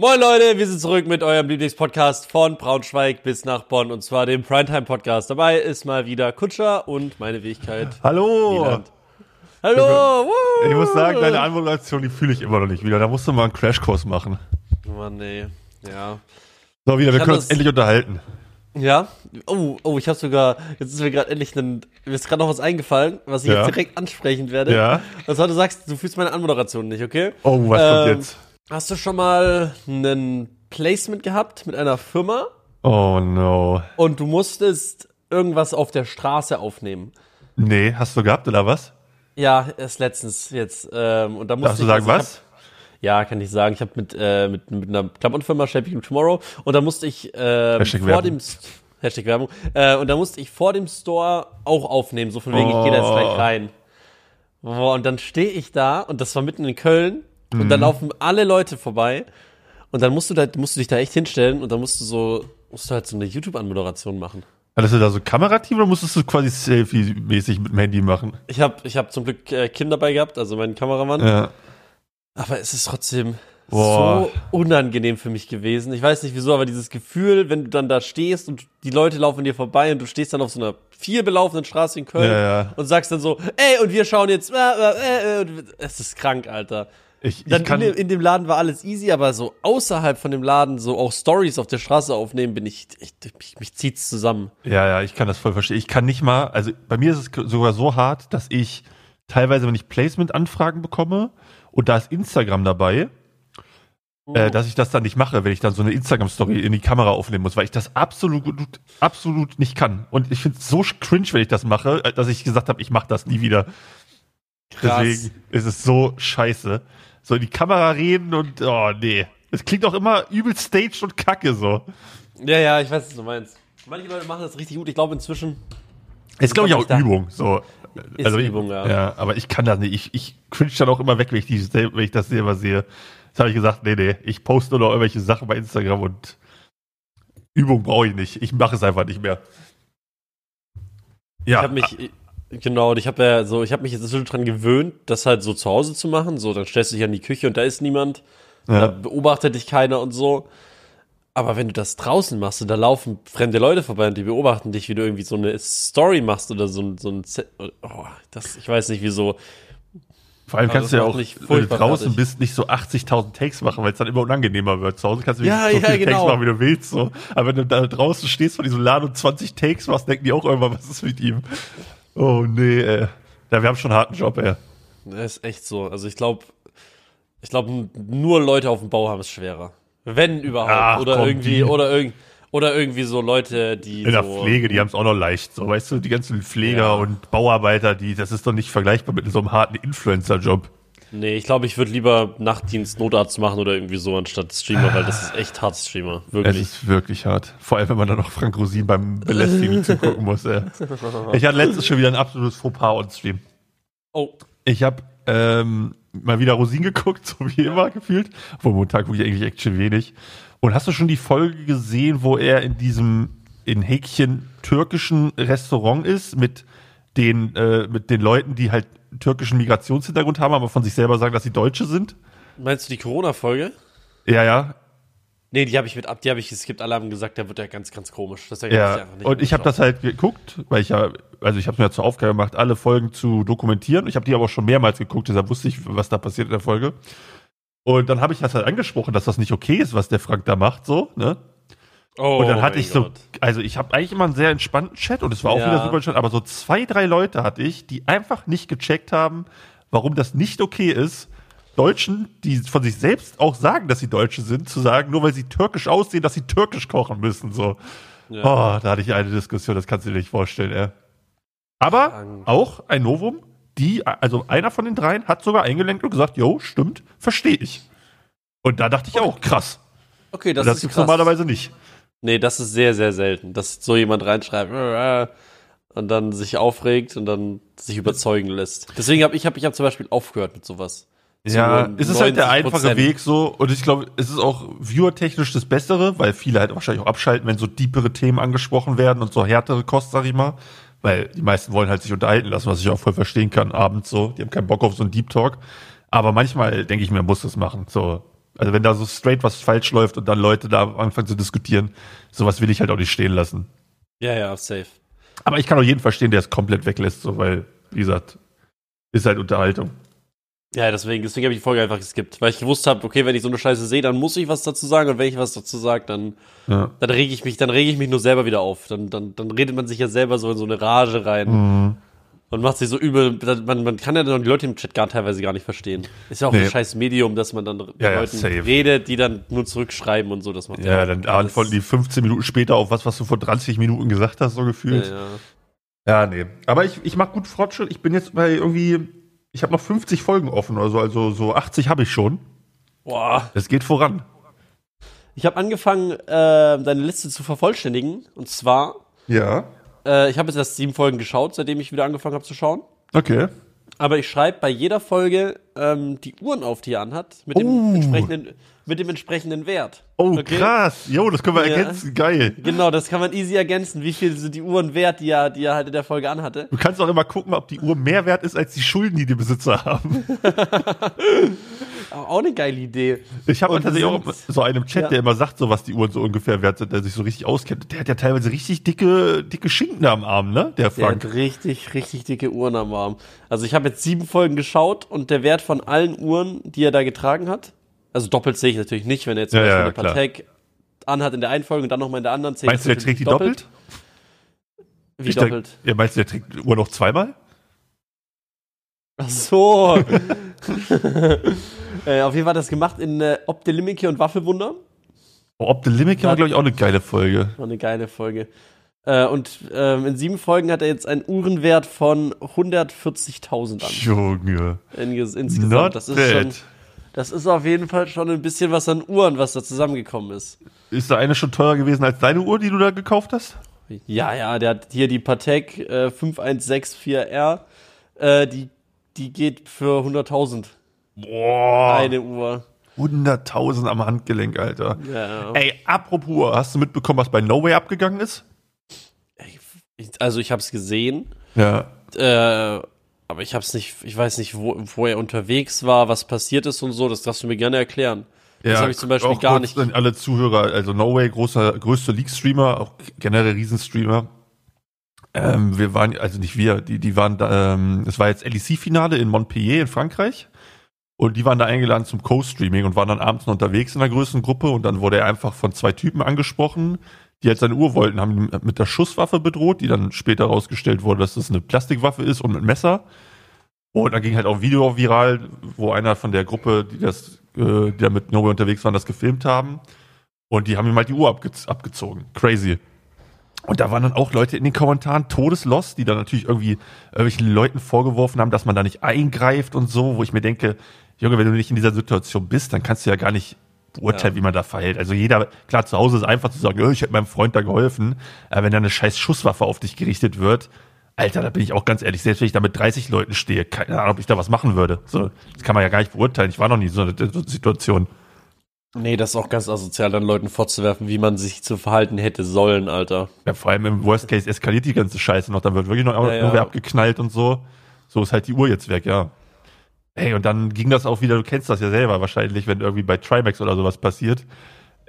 Moin Leute, wir sind zurück mit eurem Lieblingspodcast von Braunschweig bis nach Bonn und zwar dem Primetime Podcast. Dabei ist mal wieder Kutscher und meine Wenigkeit. Hallo! Wieland. Hallo! Ich, ich muss sagen, deine Anmoderation, die fühle ich immer noch nicht wieder. Da musst du mal einen Crashkurs machen. Mann, nee. Ja. So, wieder, wir können uns endlich unterhalten. Ja? Oh, oh, ich habe sogar, jetzt ist mir gerade endlich ein, mir ist gerade noch was eingefallen, was ich Ja. jetzt direkt ansprechen werde. Ja. Und zwar, du sagst, du fühlst meine Anmoderation nicht, okay? Oh, was kommt Ähm, jetzt? Hast du schon mal ein Placement gehabt mit einer Firma Oh no. und du musstest irgendwas auf der Straße aufnehmen? Nee, hast du gehabt oder was? Ja, erst letztens jetzt. Ähm, und da musste Darfst du ich, sagen, also was? Hab, ja, kann ich sagen. Ich habe mit, äh, mit, mit einer Klamottenfirma Shaping Tomorrow und da musste ich Hashtag vor Werbung. dem Hashtag Werbung äh, und da musste ich vor dem Store auch aufnehmen, so von wegen, ich gehe da jetzt Oh. gleich rein. Boah, und dann stehe ich da und das war mitten in Köln und Mhm. dann laufen alle Leute vorbei und dann musst du da musst du dich da echt hinstellen und dann musst du so musst du halt so eine YouTube-Anmoderation machen. Hattest du da so Kamerateam oder musstest du quasi Selfie-mäßig mit dem Handy machen? Ich habe ich hab zum Glück äh, Kim dabei gehabt, also meinen Kameramann. Ja. Aber es ist trotzdem Boah. so unangenehm für mich gewesen. Ich weiß nicht wieso, aber dieses Gefühl, wenn du dann da stehst und die Leute laufen dir vorbei und du stehst dann auf so einer viel belaufenen Straße in Köln Ja, ja. und sagst dann so, ey, und wir schauen jetzt, äh, äh, äh, und es ist krank, Alter. Ich, Dann ich kann, in, dem, in dem Laden war alles easy, aber so außerhalb von dem Laden so auch Stories auf der Straße aufnehmen, bin ich, ich, ich mich zieht's zusammen. ja, ja, ich kann das voll verstehen. Ich kann nicht mal, also bei mir ist es sogar so hart, dass ich teilweise, wenn ich Placement-Anfragen bekomme und da ist Instagram dabei, äh, dass ich das dann nicht mache, wenn ich dann so eine Instagram-Story in die Kamera aufnehmen muss, weil ich das absolut, absolut nicht kann. Und ich finde es so cringe, wenn ich das mache, äh, dass ich gesagt habe, ich mache das nie wieder. Krass. Deswegen ist es so scheiße. So in die Kamera reden und, oh nee. Es klingt auch immer übel staged und kacke so. Ja, ja, ich weiß, was du meinst. Manche Leute machen das richtig gut. Ich glaube inzwischen Ist, glaube ich, auch Übung. So. Ist also, Übung, ich, ja. ja. Aber ich kann das nicht. Ich, ich cringe dann auch immer weg, wenn ich, die, wenn ich das selber sehe. Jetzt habe ich gesagt, nee, nee, ich poste nur noch irgendwelche Sachen bei Instagram und Übung brauche ich nicht. Ich mache es einfach nicht mehr. Ja, Ich habe mich genau, und ich habe ja so, ich habe mich jetzt inzwischen dran gewöhnt, das halt so zu Hause zu machen. So, dann stellst du dich an die Küche und da ist niemand, da ja, beobachtet dich keiner und so. Aber wenn du das draußen machst und da laufen fremde Leute vorbei und die beobachten dich, wie du irgendwie so eine Story machst oder so ein, so ein Set, oh, das, ich weiß nicht wieso. vor allem kannst du ja auch, mich wenn du draußen fertig. bist, nicht so 80.000 Takes machen, weil es dann immer unangenehmer wird. Zu Hause kannst du Ja, so ja, viele genau. Takes machen, wie du willst. So. Aber wenn du da draußen stehst von diesem Laden und 20 Takes machst, denken die auch irgendwann, was ist mit ihm? Oh nee, ey. Ja, wir haben schon einen harten Job, ey. Das ist echt so. Also ich glaube, ich glaube, nur Leute auf dem Bau haben es schwerer. Wenn überhaupt. Ach, oder komm, irgendwie, die- oder irgend, oder irgendwie so Leute, die. In der so, Pflege, die haben es auch noch leicht. So, weißt du, die ganzen Pfleger Ja. und Bauarbeiter, die, das ist doch nicht vergleichbar mit so einem harten Influencer-Job. Nee, ich glaube, ich würde lieber Nachtdienst Notarzt machen oder irgendwie so anstatt Streamer, weil das ist echt hart Streamer. Es Wirklich. ist wirklich hart. Vor allem, wenn man dann noch Frank Rosin beim Belästigen zugucken muss. Ey. Ich hatte letztens schon wieder ein absolutes Fauxpas on Stream. Oh, Ich habe ähm, mal wieder Rosin geguckt, so wie immer gefühlt. Obwohl Montag gucke ich eigentlich echt schon wenig. Und hast du schon die Folge gesehen, wo er in diesem in Häkchen türkischen Restaurant ist mit den äh, mit den Leuten, die halt türkischen Migrationshintergrund haben, aber von sich selber sagen, dass sie Deutsche sind? meinst du die Corona-Folge? Ja, ja, Nee, die habe ich mit ab, die habe ich geskippt. Alle haben gesagt, der wird ja ganz, ganz komisch. Deswegen hab Ja, nicht und ich habe das halt geguckt, weil ich ja, also ich habe mir ja zur Aufgabe gemacht, alle Folgen zu dokumentieren. Ich habe die aber auch schon mehrmals geguckt, deshalb wusste ich, was da passiert in der Folge. Und dann habe ich das halt angesprochen, dass das nicht okay ist, was der Frank da macht, so, ne? Oh, Und dann hatte mein ich so, Gott. also ich habe eigentlich immer einen sehr entspannten Chat und es war auch Ja. wieder super entspannt, aber so zwei, drei Leute hatte ich, die einfach nicht gecheckt haben, warum das nicht okay ist, Deutschen, die von sich selbst auch sagen, dass sie Deutsche sind, zu sagen, nur weil sie türkisch aussehen, dass sie türkisch kochen müssen, so. Ja. Oh, da hatte ich eine Diskussion, das kannst du dir nicht vorstellen, ey. Aber auch ein Novum, die, also einer von den dreien hat sogar eingelenkt und gesagt, jo, stimmt, verstehe ich. Und da dachte ich auch, krass. Okay, das, Das, das ist gibt's krass. normalerweise nicht. Nee, das ist sehr, sehr selten, dass so jemand reinschreibt und dann sich aufregt und dann sich überzeugen lässt. Deswegen habe ich, hab, ich hab zum Beispiel aufgehört mit sowas. Ja, nur es ist halt der 90%. einfache Weg so und ich glaube, es ist auch viewertechnisch das Bessere, weil viele halt wahrscheinlich auch abschalten, wenn so deepere Themen angesprochen werden und so härtere Kost, sag ich mal. Weil die meisten wollen halt sich unterhalten lassen, was ich auch voll verstehen kann, abends so. Die haben keinen Bock auf so einen Deep Talk. Aber manchmal denke ich mir, muss das machen. So, Also wenn da so straight was falsch läuft und dann Leute da anfangen zu diskutieren, sowas will ich halt auch nicht stehen lassen. Ja, ja, safe. Aber ich kann auch jeden verstehen, der es komplett weglässt, so, weil, wie gesagt, ist halt Unterhaltung. Ja, deswegen, deswegen habe ich die Folge einfach geskippt, weil ich gewusst habe, okay, wenn ich so eine Scheiße sehe, dann muss ich was dazu sagen und wenn ich was dazu sage, dann, Ja. dann rege ich mich, dann rege ich mich nur selber wieder auf. Dann, dann, dann redet man sich ja selber so in so eine Rage rein Mhm. Und macht sich so übel. Man, man kann ja dann die Leute im Chat gar teilweise gar nicht verstehen. Ist ja auch Nee. ein scheiß Medium, dass man dann mit Ja, ja, Leuten safe. redet, die dann nur zurückschreiben und so. Das macht Ja, auch dann antworten die 15 Minuten später auf was, was du vor 30 Minuten gesagt hast, so Ja, gefühlt. ja. Ja, nee. Aber ich, ich mach gut Fortschritt. Ich bin jetzt bei irgendwie, ich habe noch 50 Folgen offen oder so, also so 80 habe ich schon. Boah. Es geht voran. Ich habe angefangen, äh, deine Liste zu vervollständigen. Und zwar, Ja. Äh, ich habe jetzt erst sieben Folgen geschaut, seitdem ich wieder angefangen habe zu schauen. Okay. Aber ich schreibe bei jeder Folge ähm, die Uhren auf, die er anhat, mit dem, Oh. entsprechenden, mit dem entsprechenden Wert. Oh, Okay? krass. Jo, das können wir Ja. ergänzen. Geil. Genau, das kann man easy ergänzen. Wie viel sind die Uhren wert, die er, die er halt in der Folge anhatte? Du kannst auch immer gucken, ob die Uhr mehr wert ist als die Schulden, die die Besitzer haben. Auch eine geile Idee. Ich habe tatsächlich auch so einen im Chat, Ja. der immer sagt, so was die Uhren so ungefähr wert sind, der sich so richtig auskennt. Der hat ja teilweise richtig dicke, dicke Schinken am Arm, ne? Der Der Frank. hat richtig, richtig dicke Uhren am Arm. Also ich habe jetzt sieben Folgen geschaut und der Wert von allen Uhren, die er da getragen hat, also doppelt sehe ich natürlich nicht, wenn er jetzt zum Ja, Beispiel ja, eine. Patek anhat in der einen Folge und dann nochmal in der anderen, Meinst du, der trägt die doppelt? Wie Ich doppelt? Denk, ja, meinst du, der trägt die Uhr noch zweimal? Ach so. äh, auf jeden Fall hat er das gemacht in äh, Ob der Limike und Waffelwunder. Oh, Ob the Limit war, glaube ich, auch eine geile Folge. War eine geile Folge. Äh, und ähm, in sieben Folgen hat er jetzt einen Uhrenwert von 140.000 an. Junge. Inges insgesamt. Not das ist bad. schon, das ist auf jeden Fall schon ein bisschen was an Uhren, was da zusammengekommen ist. Ist da eine schon teurer gewesen als deine Uhr, die du da gekauft hast? Ja, ja, der hat hier die Patek äh, 5164R. Äh, die, die geht für 100.000. Boah. Eine Uhr. 100.000 am Handgelenk, Alter. Ja. Ey, apropos, hast du mitbekommen, was bei No Way abgegangen ist? Also ich habe es gesehen. Ja. Äh, aber ich hab's nicht, ich weiß nicht, wo, wo er unterwegs war, was passiert ist und so, das darfst du mir gerne erklären. Das ja, habe ich zum Beispiel gar nicht. An alle Zuhörer, also No Way, großer, größter League-Streamer, auch generell Riesenstreamer. Ähm, wir waren, also nicht wir, die, die waren da, ähm, es war jetzt LEC-Finale in Montpellier in Frankreich. Und die waren da eingeladen zum Co-Streaming und waren dann abends noch unterwegs in einer größeren Gruppe und dann wurde er einfach von zwei Typen angesprochen, die halt seine Uhr wollten, haben ihn mit der Schusswaffe bedroht, die dann später herausgestellt wurde, dass das eine Plastikwaffe ist und mit Messer. Und dann ging halt auch ein Video viral, wo einer von der Gruppe, die das, äh, die da mit Nobe unterwegs waren, das gefilmt haben. Und die haben ihm halt die Uhr abge abgezogen. Crazy. Und da waren dann auch Leute in den Kommentaren todeslost, die dann natürlich irgendwie irgendwelchen Leuten vorgeworfen haben, dass man da nicht eingreift und so, wo ich mir denke, Junge, wenn du nicht in dieser Situation bist, dann kannst du ja gar nicht beurteilen, Ja. wie man da verhält. Also jeder, klar, zu Hause ist einfach zu sagen, "Oh, ich hätte meinem Freund da geholfen, aber wenn da eine scheiß Schusswaffe auf dich gerichtet wird, Alter, da bin ich auch ganz ehrlich, selbst wenn ich da mit 30 Leuten stehe, keine Ahnung, ob ich da was machen würde. So, das kann man ja gar nicht beurteilen. Ich war noch nie in so einer Situation. Nee, das ist auch ganz asozial, dann Leuten vorzuwerfen, wie man sich zu verhalten hätte sollen, Alter. Ja, vor allem im Worst Case eskaliert die ganze Scheiße noch, dann wird wirklich noch Ja, ja. nur wer abgeknallt und so. So ist halt die Uhr jetzt weg, ja. Ey, und dann ging das auch wieder, du kennst das ja selber wahrscheinlich, wenn irgendwie bei Trimax oder sowas passiert.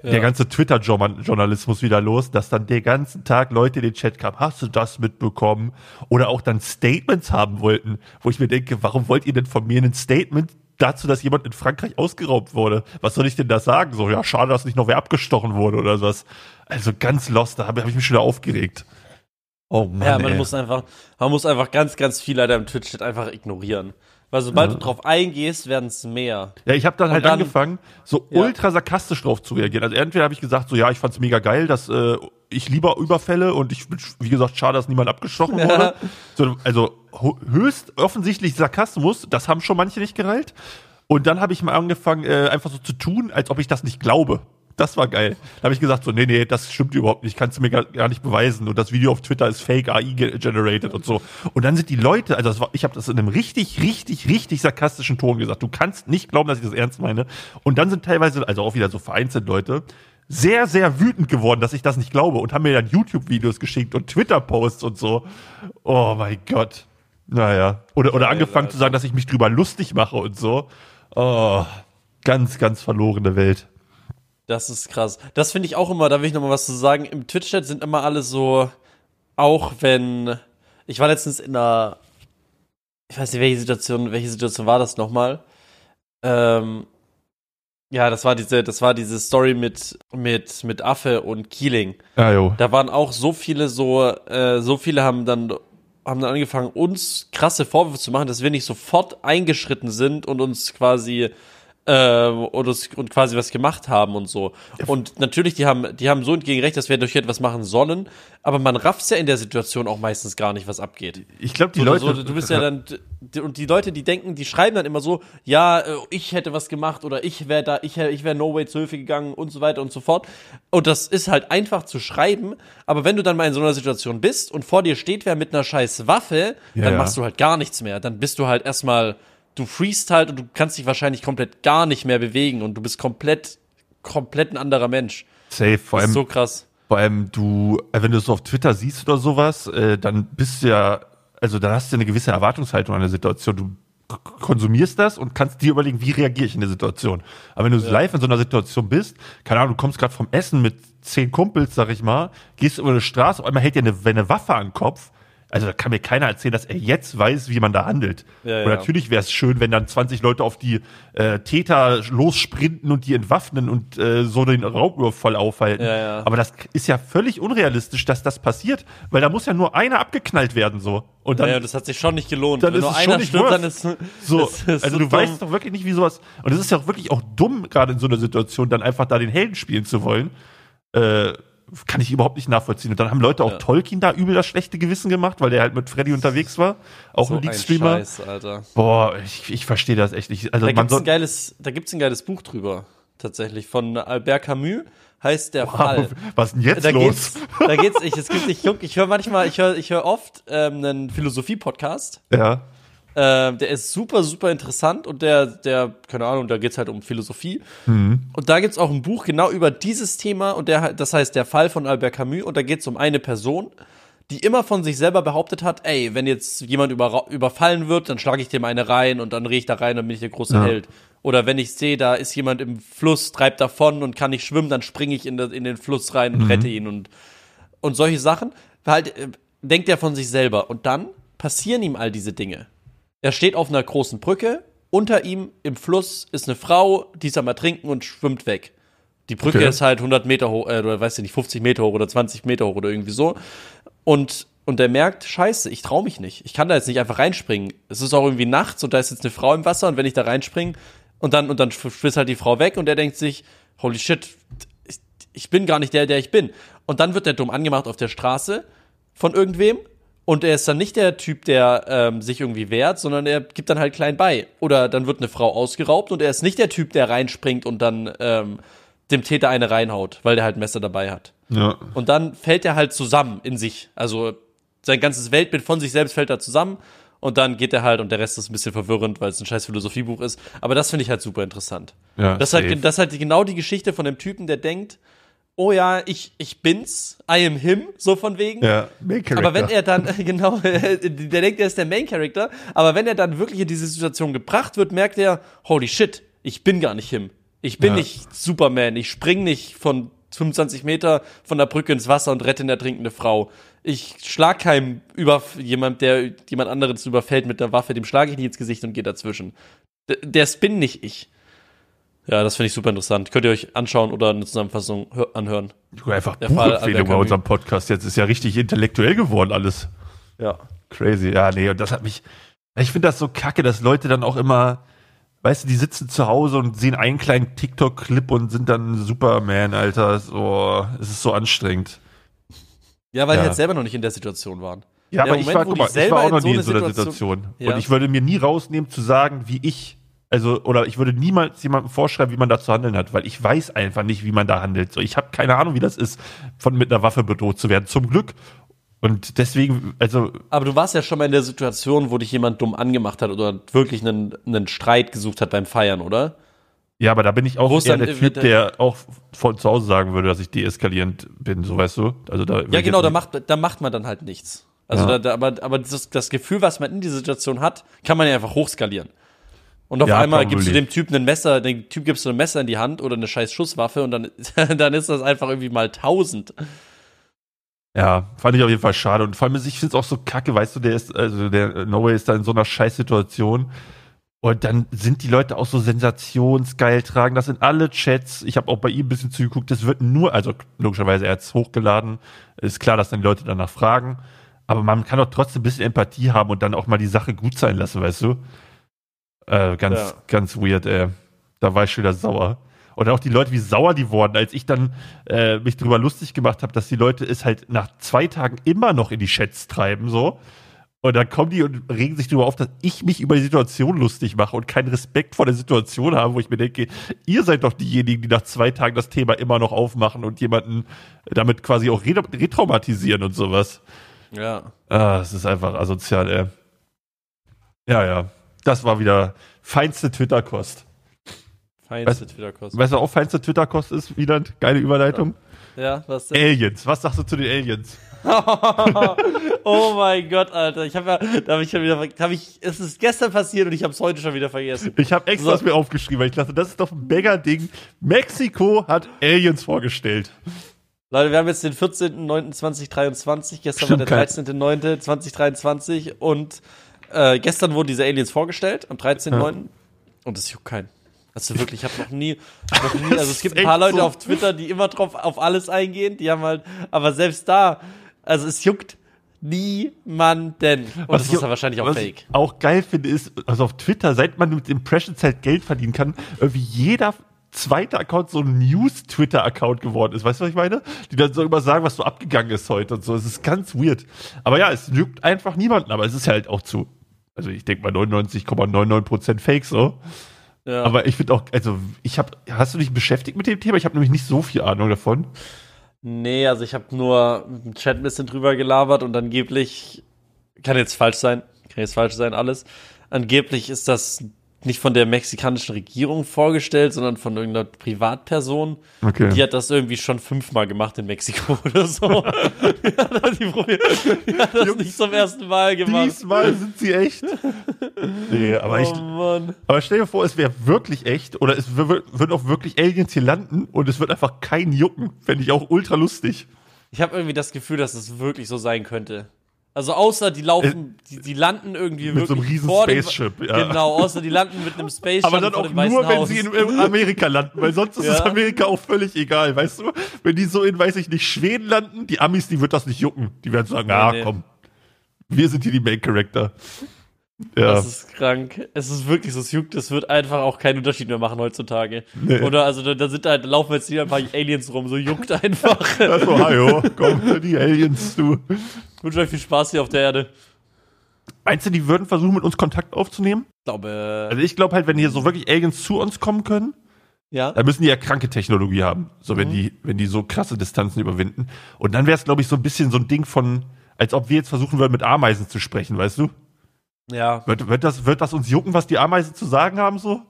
Der ganze Twitter-Journalismus wieder los, dass dann den ganzen Tag Leute in den Chat kamen, hast du das mitbekommen? Oder auch dann Statements haben wollten, wo ich mir denke, warum wollt ihr denn von mir ein Statement dazu, dass jemand in Frankreich ausgeraubt wurde? Was soll ich denn da sagen? So, ja, schade, dass nicht noch wer abgestochen wurde oder sowas. Also ganz lost, da habe hab ich mich schon wieder aufgeregt. Oh Mann, ja, man ey. muss einfach, man muss einfach ganz, ganz viel leider im Twitch-Chat einfach ignorieren. Weil sobald Ja. du drauf eingehst, werden es mehr. Ja, ich habe dann halt dann- angefangen, so Ja. ultra sarkastisch drauf zu reagieren. Also entweder habe ich gesagt, so ja, ich fand's mega geil, dass äh, ich lieber Überfälle und ich wie gesagt, schade, dass niemand abgestochen Ja. wurde. So, also höchst offensichtlich Sarkasmus, das haben schon manche nicht gereilt. Und dann habe ich mal angefangen, äh, einfach so zu tun, als ob ich das nicht glaube. Das war geil. Da habe ich gesagt, so, nee, nee, das stimmt überhaupt nicht, kannst du mir gar, gar nicht beweisen. Und das Video auf Twitter ist fake AI ge- generated und so. Und dann sind die Leute, also war, ich habe das in einem richtig, richtig, richtig sarkastischen Ton gesagt. Du kannst nicht glauben, dass ich das ernst meine. Und dann sind teilweise, also auch wieder so vereinzelt Leute, sehr, sehr wütend geworden, dass ich das nicht glaube und haben mir dann YouTube-Videos geschickt und Twitter-Posts und so. Oh mein Gott. Naja. Oder, oder angefangen zu sagen, dass ich mich drüber lustig mache und so. Oh. ganz, ganz verlorene Welt. Das ist krass. Das finde ich auch immer, da will ich noch mal was zu sagen. Im Twitch-Chat sind immer alle so, auch wenn, ich war letztens in einer, ich weiß nicht, welche Situation, welche Situation war das nochmal? Ähm, ja, das war diese, das war diese Story mit, mit, mit Affe und Keeling. Ja, jo. Da waren auch so viele so, äh, so viele haben dann, haben dann angefangen, uns krasse Vorwürfe zu machen, dass wir nicht sofort eingeschritten sind und uns quasi äh, und, uns, und quasi was gemacht haben und so. Und natürlich, die haben, die haben so entgegen recht, dass wir durch etwas machen sollen, aber man rafft's ja in der Situation auch meistens gar nicht, was abgeht. Ich glaube, die Oder Leute. so, du bist ja dann und die Leute, die denken, die schreiben dann immer so, ja, äh, ich hätte was gemacht oder ich wäre da, ich, ich wäre No Way zu Hilfe gegangen und so weiter und so fort. Und das ist halt einfach zu schreiben, aber wenn du dann mal in so einer Situation bist und vor dir steht wer mit einer scheiß Waffe, Ja, dann ja. machst du halt gar nichts mehr. Dann bist du halt erstmal, du freest halt und du kannst dich wahrscheinlich komplett gar nicht mehr bewegen und du bist komplett, komplett ein anderer Mensch. Safe, vor Das ist allem, so krass. vor allem du, äh, wenn du es auf Twitter siehst oder sowas, äh, dann bist du ja, also dann hast du eine gewisse Erwartungshaltung an der Situation. Du konsumierst das und kannst dir überlegen, wie reagiere ich in der Situation. Aber wenn du live in so einer Situation bist, keine Ahnung, du kommst gerade vom Essen mit zehn Kumpels, sag ich mal, gehst über eine Straße, auf einmal hält dir eine, eine Waffe an den Kopf. Also da kann mir keiner erzählen, dass er jetzt weiß, wie man da handelt. Ja, und ja. natürlich wäre es schön, wenn dann 20 Leute auf die äh, Täter lossprinten und die entwaffnen und äh, so den Raubüberfall aufhalten. Ja, ja. Aber das ist ja völlig unrealistisch, dass das passiert, weil da muss ja nur einer abgeknallt werden so. Und dann, Naja, das hat sich schon nicht gelohnt. dann Wenn ist nur es schon einer nicht stirbt, dann ist so. das ist Also so du dumm. weißt doch wirklich nicht, wie sowas. Und es ist ja auch wirklich auch dumm, gerade in so einer Situation, dann einfach da den Helden spielen zu wollen. Äh, kann ich überhaupt nicht nachvollziehen. Und dann haben Leute auch Ja. Tolkien da übel das schlechte Gewissen gemacht, weil der halt mit Freddy unterwegs war. Auch so ein League-Streamer. Boah, ich, ich verstehe das echt nicht. Also Da gibt's ein geiles, da gibt's ein geiles Buch drüber, tatsächlich, von Albert Camus, heißt der Fall. was ist denn jetzt Da los? geht's, da geht's, ich, es gibt, ich, guck- ich höre manchmal, ich höre, ich höre oft ähm, einen Philosophie-Podcast. Ja. Ähm, der ist super, super interessant und der, der, keine Ahnung, da geht's halt um Philosophie. Mhm. Und da gibt's auch ein Buch genau über dieses Thema und der, das heißt der Fall von Albert Camus und da geht's um eine Person, die immer von sich selber behauptet hat, ey, wenn jetzt jemand über, überfallen wird, dann schlage ich dem eine rein und dann drehe ich da rein, dann bin ich der große Ja. Held. Oder wenn ich sehe, da ist jemand im Fluss, treibt davon und kann nicht schwimmen, dann springe ich in, das- in den Fluss rein und rette ihn und, und solche Sachen. Halt, äh, denkt er von sich selber. Und dann passieren ihm all diese Dinge. Er steht auf einer großen Brücke, unter ihm im Fluss ist eine Frau, die ist am Ertrinken und schwimmt weg. Die Brücke Okay. ist halt 100 Meter hoch, äh, oder weiß ich nicht, 50 Meter hoch oder 20 Meter hoch oder irgendwie so. Und, und er merkt, scheiße, ich traue mich nicht. Ich kann da jetzt nicht einfach reinspringen. Es ist auch irgendwie nachts und da ist jetzt eine Frau im Wasser und wenn ich da reinspringe und dann, und dann schwimmt halt die Frau weg und er denkt sich, holy shit, ich, ich bin gar nicht der, der ich bin. Und dann wird er dumm angemacht auf der Straße von irgendwem und er ist dann nicht der Typ, der ähm, sich irgendwie wehrt, sondern er gibt dann halt klein bei. Oder dann wird eine Frau ausgeraubt und er ist nicht der Typ, der reinspringt und dann ähm, dem Täter eine reinhaut, weil der halt Messer dabei hat. Ja. Und dann fällt er halt zusammen in sich. Also sein ganzes Weltbild von sich selbst fällt da zusammen. Und dann geht er halt, und der Rest ist ein bisschen verwirrend, weil es ein scheiß Philosophiebuch ist. Aber das finde ich halt super interessant. Ja, das, ist halt, das ist halt genau die Geschichte von dem Typen, der denkt, oh ja, ich, ich bin's, I am him, so von wegen. Ja, Main Character. Aber wenn er dann, genau, der denkt, er ist der Main Character, aber wenn er dann wirklich in diese Situation gebracht wird, merkt er, holy shit, ich bin gar nicht him. Ich bin Ja. nicht Superman, ich spring nicht von 25 Meter von der Brücke ins Wasser und rette eine ertrinkende Frau. Ich schlag keinem über jemand, der jemand anderes überfällt mit der Waffe, dem schlage ich nicht ins Gesicht und gehe dazwischen. D der Spin nicht ich. Ja, das finde ich super interessant. Könnt ihr euch anschauen oder eine Zusammenfassung hör- anhören. Einfach Der Buchempfehlung Albert bei unserem Podcast. Jetzt ist ja richtig intellektuell geworden alles. Ja. Crazy. Ja, nee, und das hat mich. Ich finde das so kacke, dass Leute dann auch immer, weißt du, die sitzen zu Hause und sehen einen kleinen TikTok-Clip und sind dann Superman, Alter. So, es ist so anstrengend. Ja, weil Ja. die jetzt selber noch nicht in der Situation waren. Ja, aber ich Moment, war, guck die mal, ich selber war auch noch so nie in so einer Situation- Situation. Ja. Und ich würde mir nie rausnehmen zu sagen, wie ich, also, oder ich würde niemals jemandem vorschreiben, wie man da zu handeln hat, weil ich weiß einfach nicht, wie man da handelt. So, ich habe keine Ahnung, wie das ist, von mit einer Waffe bedroht zu werden. Zum Glück. Und deswegen, also, Aber du warst ja schon mal in der Situation, wo dich jemand dumm angemacht hat oder wirklich einen, einen Streit gesucht hat beim Feiern, oder? ja, aber da bin ich auch Wo ist eher der Typ, der auch von zu Hause sagen würde, dass ich deeskalierend bin, so weißt du? Also da Ja, genau, da macht, da macht man dann halt nichts. Also Ja. da, da, aber, aber das, das Gefühl, was man in dieser Situation hat, kann man ja einfach hochskalieren. Und auf Ja, einmal gibst du probably. dem Typen ein Messer, dem Typ gibst du ein Messer in die Hand oder eine scheiß Schusswaffe und dann, dann ist das einfach irgendwie mal tausend. Ja, fand ich auf jeden Fall schade. Und vor allem, ich finde es auch so kacke, weißt du, der ist, also der No Way ist da in so einer Scheißsituation. Und dann sind die Leute auch so sensationsgeil, tragen das in alle Chats. Ich habe auch bei ihm ein bisschen zugeguckt. Das wird nur, also logischerweise, er hat es hochgeladen. Ist klar, dass dann die Leute danach fragen. Aber man kann doch trotzdem ein bisschen Empathie haben und dann auch mal die Sache gut sein lassen, weißt du? Äh, ganz, Ja. ganz weird, ey. Da war ich schon wieder sauer. Und auch die Leute, wie sauer die wurden, als ich dann äh, mich drüber lustig gemacht habe, dass die Leute es halt nach zwei Tagen immer noch in die Chats treiben, so. Und dann kommen die und regen sich darüber auf, dass ich mich über die Situation lustig mache und keinen Respekt vor der Situation habe, wo ich mir denke, ihr seid doch diejenigen, die nach zwei Tagen das Thema immer noch aufmachen und jemanden damit quasi auch re retraumatisieren und sowas. Ja. Ah, es ist einfach asozial, ey. Ja, ja. Das war wieder feinste Twitter-Kost. Feinste Twitter-Kost. Weißt du, auch feinste Twitter-Kost ist, Wieland? Geile Überleitung. Ja, was denn? Aliens. Was sagst du zu den Aliens? oh mein Gott, Alter. Ich habe ja, da habe ich schon wieder, habe ich, es ist gestern passiert und ich habe es heute schon wieder vergessen. Ich habe extra So. mir aufgeschrieben, weil ich dachte, das ist doch ein Mega-Ding. Mexiko hat Aliens vorgestellt. Leute, wir haben jetzt den 14.09.2023, gestern Stimmt, war der 13.09.2023 und äh, gestern wurden diese Aliens vorgestellt, am 13.09. Und es juckt keinen. Also wirklich, ich habe noch nie, noch nie, also es gibt ein paar Leute so. auf Twitter, die immer drauf auf alles eingehen, die haben halt, aber selbst da, also es juckt niemanden. Und das ich ist ja wahrscheinlich auch was fake. Ich auch geil finde, ist, also auf Twitter, seit man mit Impressions halt Geld verdienen kann, irgendwie jeder zweite Account so ein News-Twitter-Account geworden ist. Weißt du, was ich meine? Die dann so immer sagen, was so abgegangen ist heute und so. Es ist ganz weird. Aber ja, es juckt einfach niemanden, aber es ist halt auch zu, also ich denke mal 99,99% Fake so. Ja. Aber ich finde auch, also ich habe, hast du dich beschäftigt mit dem Thema? Ich habe nämlich nicht so viel Ahnung davon. Nee, also ich habe nur im Chat ein bisschen drüber gelabert und angeblich, kann jetzt falsch sein, kann jetzt falsch sein, alles. Angeblich ist das nicht von der mexikanischen Regierung vorgestellt, sondern von irgendeiner Privatperson. Okay. Die hat das irgendwie schon fünfmal gemacht in Mexiko oder so. die, hat, die, probiert, die hat das nicht zum ersten Mal gemacht. Diesmal sind sie echt. nee, aber ich, oh Mann. Aber stell dir vor, es wäre wirklich echt oder es wür- würden auch wirklich Aliens hier landen und es wird einfach kein Jucken. Fände ich auch ultra lustig. Ich habe irgendwie das Gefühl, dass es wirklich so sein könnte. Also außer die laufen, die, die landen irgendwie Äh, Mit so einem wirklich riesen vor dem- Spaceship, ja. Genau, außer die landen mit einem Spaceship Aber dann auch dem nur, wenn Haus. sie in, in Amerika landen, weil sonst ist es Ja. Amerika auch völlig egal, weißt du? Wenn die so in, weiß ich nicht, Schweden landen, die Amis, die wird das nicht jucken. Die werden sagen, ah, nee. komm, wir sind hier die Main Character. Ja, Das ist krank. Es ist wirklich so, es juckt, es wird einfach auch keinen Unterschied mehr machen heutzutage. Nee. Oder also da, da sind halt, da laufen jetzt hier ein paar Aliens rum, so juckt einfach. das so, hallo, komm, die Aliens, du. Ich wünsche euch viel Spaß hier auf der Erde. Meinst du, die würden versuchen, mit uns Kontakt aufzunehmen? Ich glaube, Also ich glaube halt, wenn hier so wirklich Aliens zu uns kommen können, ja. Da müssen die ja kranke Technologie haben, so wenn die, wenn die so krasse Distanzen überwinden. Und dann wäre es, glaube ich, so ein bisschen so ein Ding von, als ob wir jetzt versuchen würden, mit Ameisen zu sprechen, weißt du? Ja. Wird, wird, das, wird das uns jucken, was die Ameisen zu sagen haben, so?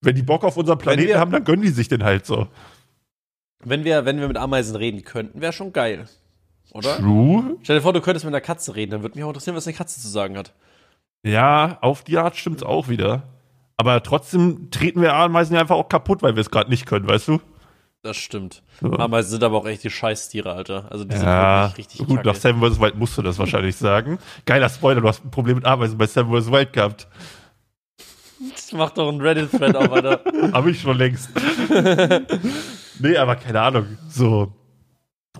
Wenn die Bock auf unseren Planeten wir- haben, dann gönnen die sich den halt so. Wenn wir, wenn wir mit Ameisen reden könnten, wäre schon geil. Oder? True. Stell dir vor, du könntest mit einer Katze reden, dann würde mich auch interessieren, was eine Katze zu sagen hat. Ja, auf die Art stimmt's auch wieder. Aber trotzdem treten wir Ameisen ja einfach auch kaputt, weil wir es gerade nicht können, weißt du? Das stimmt. So. Ameisen sind aber auch echt die Scheißtiere, Alter. Also die Ja, sind wirklich richtig gut, kacke. nach Seven vs. Wild musst du das wahrscheinlich sagen. Geiler Spoiler, du hast ein Problem mit Ameisen bei Seven vs. Wild gehabt. Mach doch einen Reddit-Thread auf, Alter. Habe ich schon längst. nee, aber keine Ahnung. So.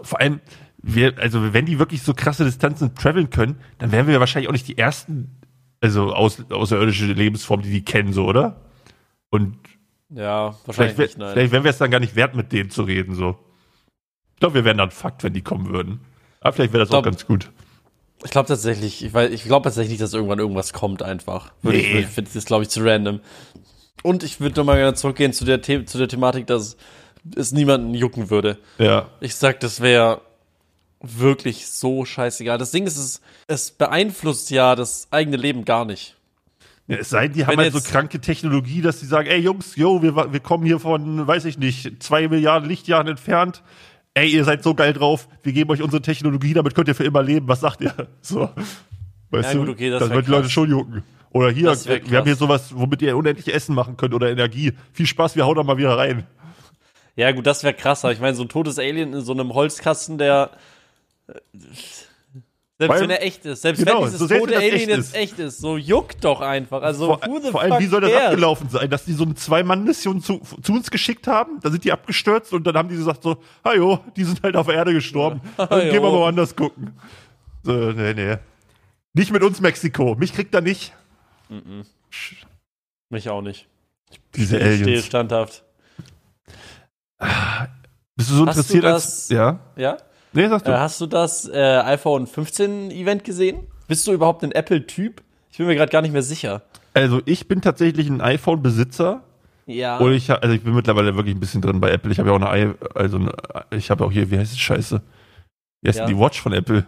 Vor allem, wir, also wenn die wirklich so krasse Distanzen traveln können, dann wären wir ja wahrscheinlich auch nicht die ersten, also aus, außerirdische Lebensformen, die die kennen, so, oder? Und Ja, vielleicht, wahrscheinlich wär- nicht, nein. vielleicht wären wir es dann gar nicht wert, mit denen zu reden, so. Ich glaube, wir wären dann Fakt, wenn die kommen würden. Aber vielleicht wäre das auch Glaub- ganz gut. Ich glaube tatsächlich, ich, ich glaube tatsächlich nicht, dass irgendwann irgendwas kommt einfach. Würde Nee. ich, ich finde das, glaube ich, zu random. Und ich würde nochmal gerne zurückgehen zu der, The zu der Thematik, dass es niemanden jucken würde. Ja. Ich sag, das wäre wirklich so scheißegal. Das Ding ist, es, es beeinflusst ja das eigene Leben gar nicht. Ja, es sei denn, die haben halt so kranke Technologie, dass sie sagen, ey Jungs, yo, wir, wir kommen hier von, weiß ich nicht, zwei Milliarden Lichtjahren entfernt. Ey, ihr seid so geil drauf, wir geben euch unsere Technologie, damit könnt ihr für immer leben. Was sagt ihr? So. Weißt Ja, du? gut, okay, das das wär wird die Leute schon jucken. Oder hier, wär wir haben hier sowas, womit ihr unendlich Essen machen könnt oder Energie. Viel Spaß, wir hauen da mal wieder rein. Ja, gut, das wäre krass, aber ich meine, so ein totes Alien in so einem Holzkasten, der. Selbst Weil- wenn er echt ist, selbst Genau, wenn dieses so tote Alien echt jetzt ist. echt ist, so juckt doch einfach. Also, Vor, vor allem, wie soll das cares? abgelaufen sein? Dass die so eine Zwei-Mann-Mission zu, zu uns geschickt haben, da sind die abgestürzt und dann haben die gesagt so, hajo, die sind halt auf der Erde gestorben. Dann Hajo. gehen wir mal woanders gucken. So, nee, nee. Nicht mit uns Mexiko. Mich kriegt er nicht. Mich auch nicht. Diese Ich stehe Aliens. standhaft. Bist du so Hast du interessiert als. das- Ja? Ja? Nee, sagst du. Äh, hast du das äh, iPhone 15 Event gesehen? Bist du überhaupt ein Apple-Typ? Ich bin mir gerade gar nicht mehr sicher. Also, ich bin tatsächlich ein iPhone-Besitzer. Ja. Und ich, also ich bin mittlerweile wirklich ein bisschen drin bei Apple. Ich habe ja auch eine, I, also eine, ich habe auch hier, wie heißt es, Scheiße? Wie heißt Ja. die Watch von Apple?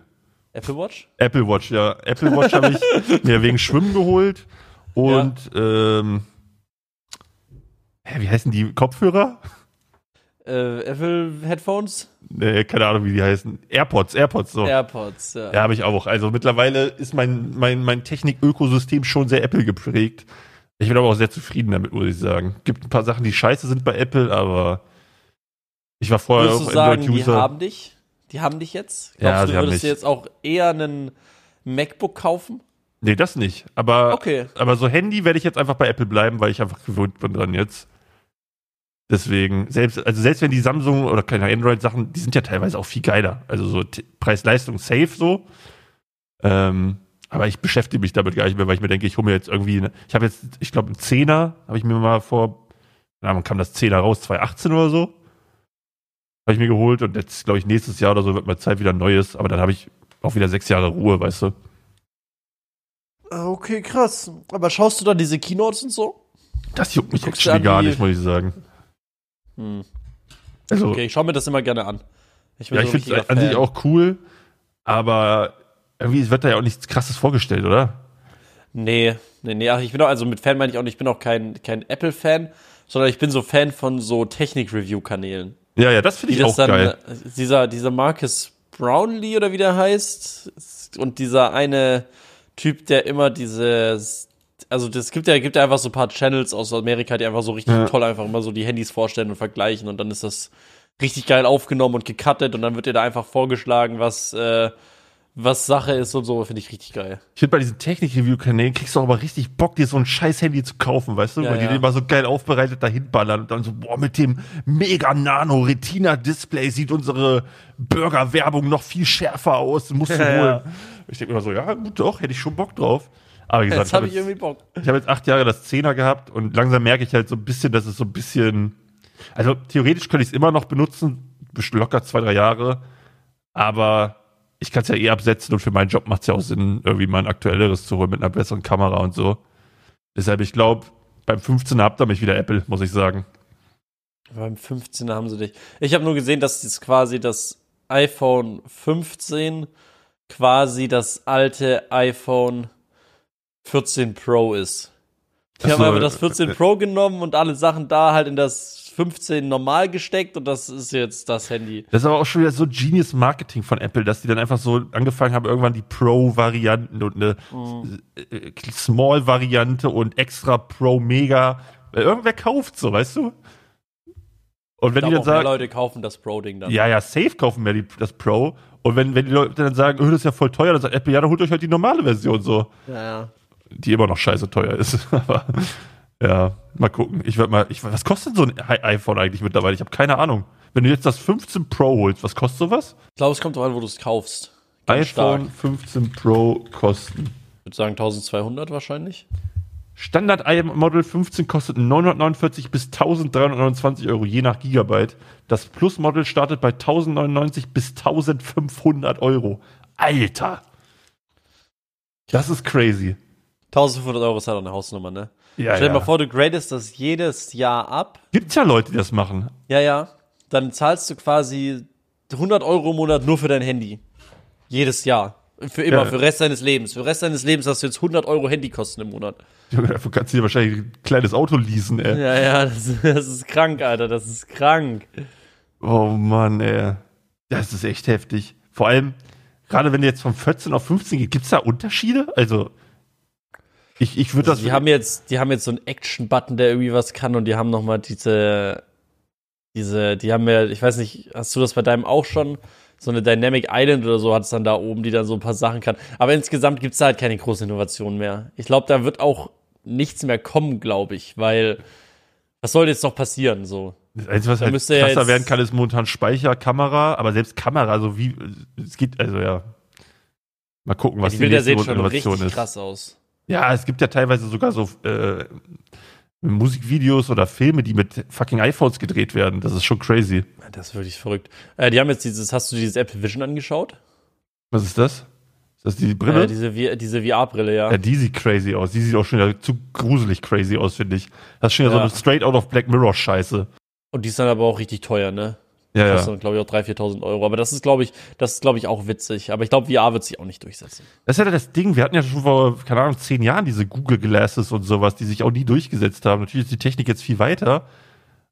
Apple Watch? Apple Watch, ja. Apple Watch habe ich mir wegen Schwimmen geholt. Und, ähm, hä, wie heißen die Kopfhörer? Äh, Apple Headphones? Nee, keine Ahnung, wie die heißen. AirPods, AirPods, so. Ja, AirPods, ja. habe ich auch. Also mittlerweile ist mein, mein, mein Technik-Ökosystem schon sehr Apple geprägt. Ich bin aber auch sehr zufrieden damit, muss ich sagen. Gibt ein paar Sachen, die scheiße sind bei Apple, aber ich war vorher Würdest auch du sagen, die Android-User. haben dich? Die haben dich jetzt? Ja, Glaubst sie du, würdest du jetzt auch eher einen MacBook kaufen? Nee, das nicht. Aber, Okay. aber so Handy werde ich jetzt einfach bei Apple bleiben, weil ich einfach gewöhnt bin dran jetzt. Deswegen, selbst, also selbst wenn die Samsung oder keine Android-Sachen, die sind ja teilweise auch viel geiler. Also so Preis-Leistung safe so. Ähm, aber ich beschäftige mich damit gar nicht mehr, weil ich mir denke, ich hole mir jetzt irgendwie, eine, ich habe jetzt, ich glaube, einen Zehner, habe ich mir mal vor, na, wann kam das Zehner raus, 2018 oder so. Habe ich mir geholt und jetzt, glaube ich, nächstes Jahr oder so wird mal Zeit wieder ein neues, aber dann habe ich auch wieder sechs Jahre Ruhe, weißt du. Ah, Okay, krass. Aber schaust du dann diese Keynotes und so? Das juckt mich Guckst actually du an gar nicht, muss ich sagen. Hm. Also, Okay, ich schaue mir das immer gerne an. Ich bin ja, so ich finde es an sich auch cool, aber irgendwie wird da ja auch nichts krasses vorgestellt, oder? Nee, nee, nee. Ach, ich bin auch, also mit Fan meine ich auch nicht, ich bin auch kein, kein Apple-Fan, sondern ich bin so Fan von so Technik-Review-Kanälen. Ja, ja, das finde ich das auch dann, geil. dieser, dieser Marcus Brownlee oder wie der heißt, und dieser eine Typ, der immer dieses, also das gibt ja, gibt ja einfach so ein paar Channels aus Amerika, die einfach so richtig Ja. toll einfach immer so die Handys vorstellen und vergleichen und dann ist das richtig geil aufgenommen und gecuttet und dann wird dir da einfach vorgeschlagen, was, äh, was Sache ist und so, finde ich richtig geil. Ich finde, bei diesen Technik-Review-Kanälen kriegst du auch aber richtig Bock, dir so ein scheiß Handy zu kaufen, weißt du? Ja, Weil die ja. den immer so geil aufbereitet dahin ballern und dann so, boah, mit dem Mega-Nano-Retina-Display sieht unsere Burger-Werbung noch viel schärfer aus, musst du Ja, holen. Ich denke immer so, ja, gut, doch, hätte ich schon Bock drauf. Aber wie gesagt, Jetzt habe hab ich irgendwie Bock. Ich habe jetzt acht Jahre das Zehner gehabt und langsam merke ich halt so ein bisschen, dass es so ein bisschen. Also theoretisch könnte ich es immer noch benutzen, locker zwei, drei Jahre, aber ich kann es ja eh absetzen und für meinen Job macht es ja auch Sinn, irgendwie mal ein aktuelleres zu holen mit einer besseren Kamera und so. Deshalb, ich glaube, beim 15er habt ihr mich wieder Apple, muss ich sagen. Beim 15 haben sie dich. Ich habe nur gesehen, dass jetzt quasi das iPhone 15 quasi das alte iPhone 14 Pro ist. Die Ach haben einfach das 14 äh, Pro genommen und alle Sachen da halt in das 15 normal gesteckt und das ist jetzt das Handy. Das ist aber auch schon wieder so Genius Marketing von Apple, dass die dann einfach so angefangen haben, irgendwann die Pro-Varianten und eine äh, Small-Variante und extra Pro Mega. Weil irgendwer kauft so, weißt du? Und Ich wenn die glaube, dann auch mehr sagen, Leute kaufen das Pro-Ding dann. ja, ja, safe kaufen mehr die, das Pro. Und wenn, wenn die Leute dann sagen, oh, das ist ja voll teuer, dann sagt Apple, ja, dann holt euch halt die normale Version so. ja. ja. Die immer noch scheiße teuer ist. Aber ja, mal gucken. Ich werde mal, ich, was kostet so ein iPhone eigentlich mittlerweile? Ich habe keine Ahnung. Wenn du jetzt das 15 Pro holst, was kostet sowas? Ich glaube, es kommt drauf an, wo du es kaufst. Ganz iPhone stark. 15 Pro kosten. Ich würde sagen 1200 wahrscheinlich. Standard Model 15 kostet 949 bis 1329 Euro, je nach Gigabyte. Das Plus Model startet bei 1099 bis 1500 Euro. Alter! Das ist crazy. 1500 Euro ist halt auch eine Hausnummer, ne? Ja, Stell dir ja. mal vor, du gradest das jedes Jahr ab. Gibt's ja Leute, die das machen. Ja, ja. Dann zahlst du quasi 100 Euro im Monat nur für dein Handy. Jedes Jahr. Für immer, Ja. für den Rest deines Lebens. Für den Rest deines Lebens hast du jetzt 100 Euro Handykosten im Monat. Dafür kannst du dir wahrscheinlich ein kleines Auto leasen, ey. Ja, ja, das, das ist krank, Alter. Das ist krank. Oh Mann, ey. Das ist echt heftig. Vor allem, gerade wenn du jetzt von 14 auf 15 geht, gibt's da Unterschiede? Also, Ich, ich würde Also das. die haben jetzt, die haben jetzt so einen Action-Button, der irgendwie was kann und die haben noch mal diese, diese, die haben ja, ich weiß nicht, hast du das bei deinem auch schon? So eine Dynamic Island oder so hat es dann da oben, die dann so ein paar Sachen kann. Aber insgesamt gibt's da halt keine große Innovation mehr. Ich glaube, da wird auch nichts mehr kommen, glaube ich, weil was soll jetzt noch passieren so? Das Einzige, was Da halt ja krasser werden kann, ist momentan Speicher, Kamera, aber selbst Kamera, so wie, es geht, also ja. Mal gucken, was die die, Bilder nächste sehen schon Innovation richtig ist. krass aus. Ja, es gibt ja teilweise sogar so äh, Musikvideos oder Filme, die mit fucking iPhones gedreht werden. Das ist schon crazy. Das ist wirklich verrückt. Äh, die haben jetzt dieses, hast du dieses Apple Vision angeschaut? Was ist das? Ist das die Brille? Äh, diese diese VR-Brille, ja. ja, die sieht crazy aus. Die sieht auch schon wieder zu gruselig crazy aus, finde ich. Das ist schon wieder Ja. so eine straight out of Black Mirror Scheiße. Und die ist dann aber auch richtig teuer, ne? Ja, ja. Kostet, glaube ich, auch 3.000, 4.000 Euro. Aber das ist, glaube ich, das ist, glaube ich, auch witzig. Aber ich glaube, VR wird sich auch nicht durchsetzen. Das ist ja das Ding. Wir hatten ja schon vor, keine Ahnung, zehn Jahren diese Google Glasses und sowas, die sich auch nie durchgesetzt haben. Natürlich ist die Technik jetzt viel weiter.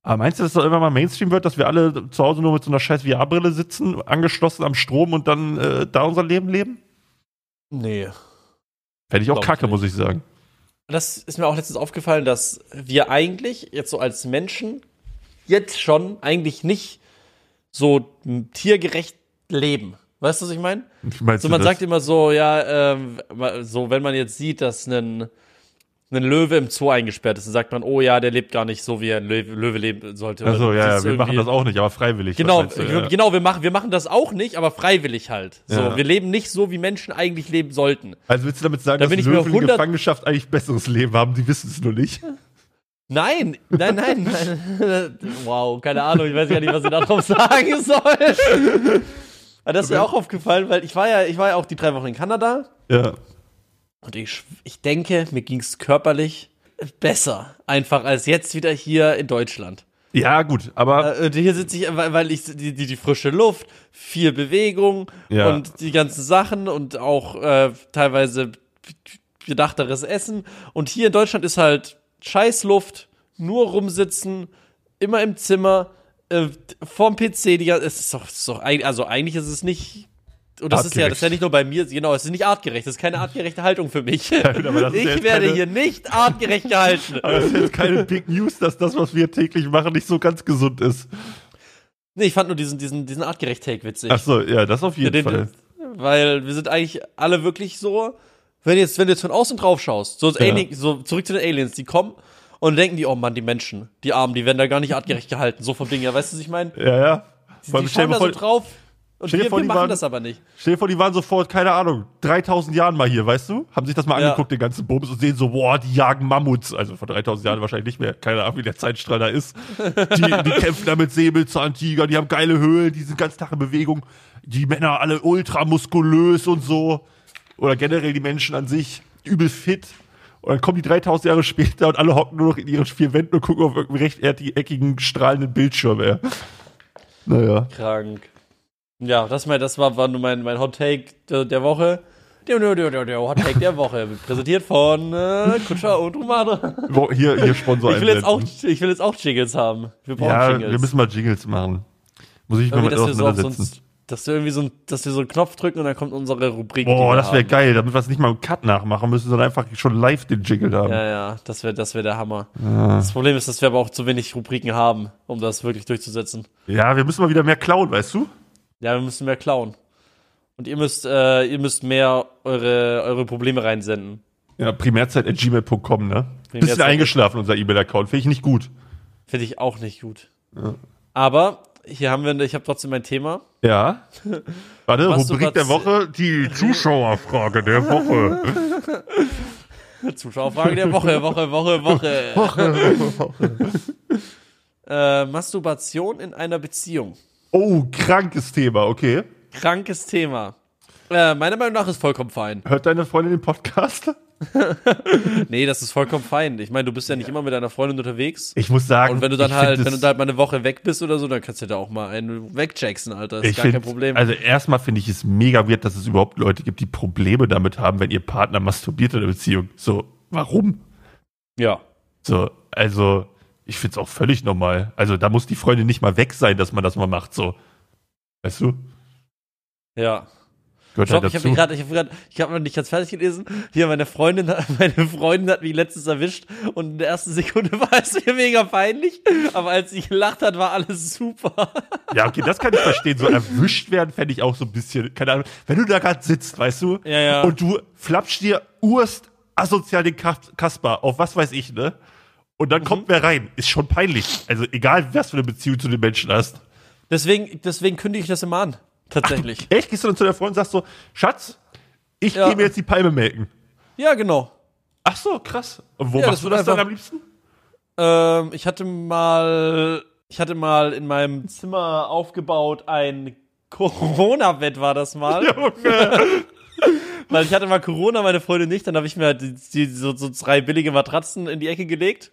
Aber meinst du, dass das irgendwann mal Mainstream wird, dass wir alle zu Hause nur mit so einer scheiß VR-Brille sitzen, angeschlossen am Strom und dann äh, da unser Leben leben? Nee. Fände ich auch ich kacke, nicht. muss ich sagen. Das ist mir auch letztens aufgefallen, dass wir eigentlich jetzt so als Menschen jetzt schon eigentlich nicht so tiergerecht leben. Weißt du, was ich meine? So, man das? sagt immer so, ja, ähm, so, wenn man jetzt sieht, dass ein, ein Löwe im Zoo eingesperrt ist, dann sagt man, oh ja, der lebt gar nicht so, wie ein Löwe, Löwe leben sollte. Oder ja, ja, wir machen das auch nicht, aber freiwillig. Genau, du, ja. genau, wir machen, wir machen das auch nicht, aber freiwillig halt. So, Ja. wir leben nicht so, wie Menschen eigentlich leben sollten. Also willst du damit sagen, Da dass Löwen in 100 Gefangenschaft eigentlich besseres Leben haben? Die wissen es nur nicht. Nein, nein, nein, nein. Wow, keine Ahnung, ich weiß gar nicht, was ich darauf sagen soll. Aber das ist mir auch aufgefallen, weil ich war ja, ich war ja auch die drei Wochen in Kanada Ja. und ich, ich denke, mir ging es körperlich besser, einfach als jetzt wieder hier in Deutschland. Ja, gut, aber Äh, hier sitze ich, weil, ich die, die, die frische Luft, viel Bewegung Ja. und die ganzen Sachen und auch äh, teilweise bedachteres Essen. Und hier in Deutschland ist halt Scheißluft, nur rumsitzen, immer im Zimmer, äh, vorm PC. Die, ganze- es ist doch, es ist doch also eigentlich ist es nicht. Und das ist ja, das ist ja nicht nur bei mir, genau, es ist nicht artgerecht, das ist keine artgerechte Haltung für mich. das ist ich ja werde keine- hier nicht artgerecht gehalten. aber das ist jetzt keine Big News, dass das, was wir täglich machen, nicht so ganz gesund ist. Nee, ich fand nur diesen, diesen, diesen artgerecht-Take witzig. Ach so, ja, das auf jeden Den- Fall. Weil wir sind eigentlich alle wirklich so, wenn du jetzt, wenn du jetzt von außen drauf schaust, so, Ja. Alien, so zurück zu den Aliens, die kommen und denken die, oh Mann, die Menschen, die Armen, die werden da gar nicht artgerecht gehalten, so vom Ding her, weißt du, was ich meine? Ja, ja. Die, die schauen da so drauf und wir, vor, wir die machen waren- das aber nicht. stell dir vor, die waren sofort, keine Ahnung, 3000 Jahren mal hier, weißt du? Haben sich das mal Ja. angeguckt, den ganzen Bums, und sehen so, boah, die jagen Mammuts. Also vor 3000 Jahren wahrscheinlich nicht mehr. Keine Ahnung, wie der Zeitstrahl da ist. Die, die kämpfen da mit Säbelzahntiger, die haben geile Höhlen, die sind ganz Tag in Bewegung. Die Männer alle ultra muskulös und so. Oder generell die Menschen an sich übel fit. Und dann kommen die 3000 Jahre später und alle hocken nur noch in ihren vier Wänden und gucken auf irgendeinen rechteckigen, strahlenden Bildschirm, ey. Naja. Krank. Ja, das, mein, das war, war nur mein, mein Hot Take der, der Woche. Der, der, der, der, Hot Take der Woche. Präsentiert von äh, Kutscher und Romano. Wo- Hier, hier Sponsor Ich will, jetzt auch, ich will jetzt auch Jingles haben. Wir brauchen Ja, Jingles. wir müssen mal Jingles machen. Muss ich mich mal auseinandersetzen. ein, dass wir irgendwie so, ein, dass wir so einen Knopf drücken und dann kommt unsere Rubrik. Boah, das wäre geil, damit wir es nicht mal im Cut nachmachen müssen, sondern einfach schon live den Jingle haben. Ja, ja, das wäre das wär der Hammer. Das Problem ist, dass wir aber auch zu wenig Rubriken haben, um das wirklich durchzusetzen. Ja, wir müssen mal wieder mehr klauen, weißt du? Ja, wir müssen mehr klauen. Und ihr müsst, äh, ihr müsst mehr eure, eure Probleme reinsenden. Ja, primärzeit.gmail.com, ne? Bisschen Primärzeit- eingeschlafen, unser E-Mail-Account. Finde ich nicht gut. Finde ich auch nicht gut. Aber hier haben wir, ich habe trotzdem ein Thema. Ja. Warte, Was Rubrik der Woche, die Zuschauerfrage der Woche. Zuschauerfrage der Woche, Woche, Woche, Woche. äh, Masturbation in einer Beziehung. Oh, krankes Thema, okay. Krankes Thema. Äh, meiner Meinung nach ist vollkommen fein. Hört deine Freundin den Podcast? Nee, das ist vollkommen fein. Ich meine, du bist ja nicht immer mit deiner Freundin unterwegs. Ich muss sagen, Und wenn du dann halt, wenn du da halt mal eine Woche weg bist oder so, dann kannst du da auch mal einen wegjacksen, Alter. Ist ich gar find, kein Problem. Also erstmal finde ich es mega weird, dass es überhaupt Leute gibt, die Probleme damit haben, wenn ihr Partner masturbiert in einer Beziehung. So, warum? ja. So, also, ich finde es auch völlig normal. Also, da muss die Freundin nicht mal weg sein, dass man das mal macht, so. Weißt du? Ja. Gehört Stopp, halt ich habe gerade, ich habe gerade, ich habe noch nicht ganz fertig gelesen. Hier meine Freundin, meine Freundin hat mich letztens erwischt und in der ersten Sekunde war es mir mega peinlich, aber als sie gelacht hat, war alles super. Ja, okay, das kann ich verstehen. So erwischt werden fände ich auch so ein bisschen, keine Ahnung. Wenn du da gerade sitzt, weißt du, Ja, ja. und du flapscht dir urst asozial den Kas- Kasper auf was weiß ich, ne? Und dann Mhm. kommt wer rein. Ist schon peinlich. Also egal, was für eine Beziehung zu den Menschen hast. Deswegen, deswegen kündige ich das immer an. Tatsächlich. Echt? Gehst du dann zu der Freundin und sagst so, Schatz, ich Ja. gehe mir jetzt die Palme melken. Ja, genau. Ach so, krass. Und wo Ja, machst das du das dann am liebsten? Ähm, ich hatte mal, ich hatte mal in meinem Zimmer aufgebaut ein Corona-Bett war das mal. Junge. Weil ich hatte mal Corona, meine Freundin nicht, dann habe ich mir halt die, die, so, so drei billige Matratzen in die Ecke gelegt.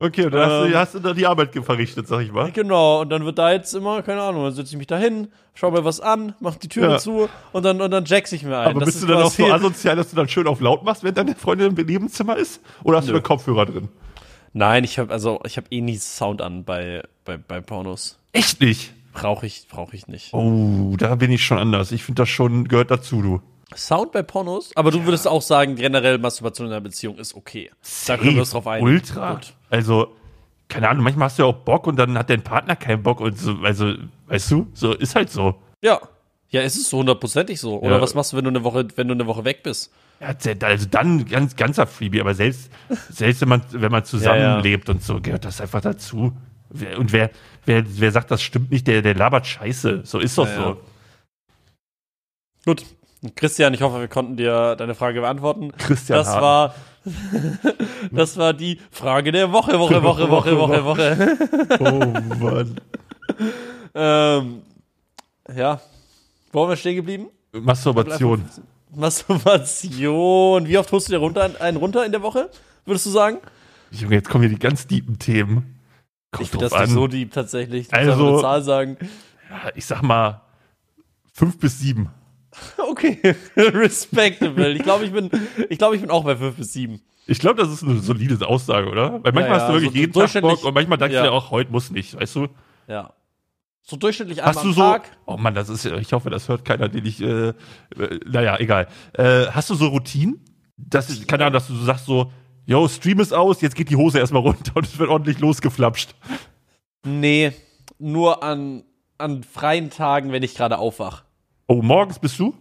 Okay, und dann hast, Ähm. du, hast du da die Arbeit verrichtet, sag ich mal. Genau, und dann wird da jetzt immer, keine Ahnung, dann setze ich mich da hin, schau mir was an, mach die Türe Ja. zu und dann, und dann jack's ich mir ein. Aber Das bist ist du dann auch so asozial, dass du dann schön auf laut machst, wenn deine Freundin im Nebenzimmer ist? Oder hast du Nö. da Kopfhörer drin? Nein, ich habe also ich habe eh nie Sound an bei bei, bei Pornos. Echt nicht? Brauche ich brauche ich nicht. Oh, da bin ich schon anders. Ich finde das schon, gehört dazu, du. Sound bei Pornos? Aber du würdest auch sagen, generell Masturbation in einer Beziehung ist okay. Da können wir uns drauf einigen. Ultra. Gut. Also, keine Ahnung, manchmal hast du ja auch Bock und dann hat dein Partner keinen Bock und so, also, weißt du, so ist halt so. Ja. Ja, es ist so hundertprozentig so. Oder Ja. was machst du, wenn du eine Woche, wenn du eine Woche weg bist? Ja, Also dann ganz, ganzer Freebie, aber selbst, selbst wenn man, wenn man zusammenlebt und so, gehört das einfach dazu. Und wer, wer, wer sagt, das stimmt nicht, der, der labert Scheiße. So ist doch Ja, so. ja. Gut. Christian, ich hoffe, wir konnten dir deine Frage beantworten. Christian Das Harten. war, das war die Frage der Woche, Woche, Woche, Woche, Woche, Woche. Oh Mann. ähm, ja. Wo haben wir stehen geblieben? Masturbation. Masturbation. Wie oft holst du dir runter, einen runter in der Woche? Würdest du sagen? Junge, jetzt kommen hier die ganz tiefen Themen. Kommt Ich finde das nicht an. so deep tatsächlich. Du Also- eine Zahl sagen. Ja, ich sag mal fünf bis sieben. Okay, respectable. Ich glaube, ich bin, ich glaube, ich bin auch bei 5 bis 7. Ich glaube, das ist eine solide Aussage, oder? Weil manchmal Ja, ja, hast du wirklich so jeden Tag Bock und manchmal denkst ja. du dir auch, heute muss nicht, weißt du? Ja. So durchschnittlich einmal Hast du so, Tag. oh Mann, das ist ja, ich hoffe, das hört keiner, den ich, äh, äh, naja, egal. Äh, hast du so Routinen? Das ist, keine Ahnung, dass du so sagst so, yo, Stream ist aus, jetzt geht die Hose erstmal runter und es wird ordentlich losgeflapscht. Nee, nur an, an freien Tagen, wenn ich gerade aufwach. Oh, morgens bist du?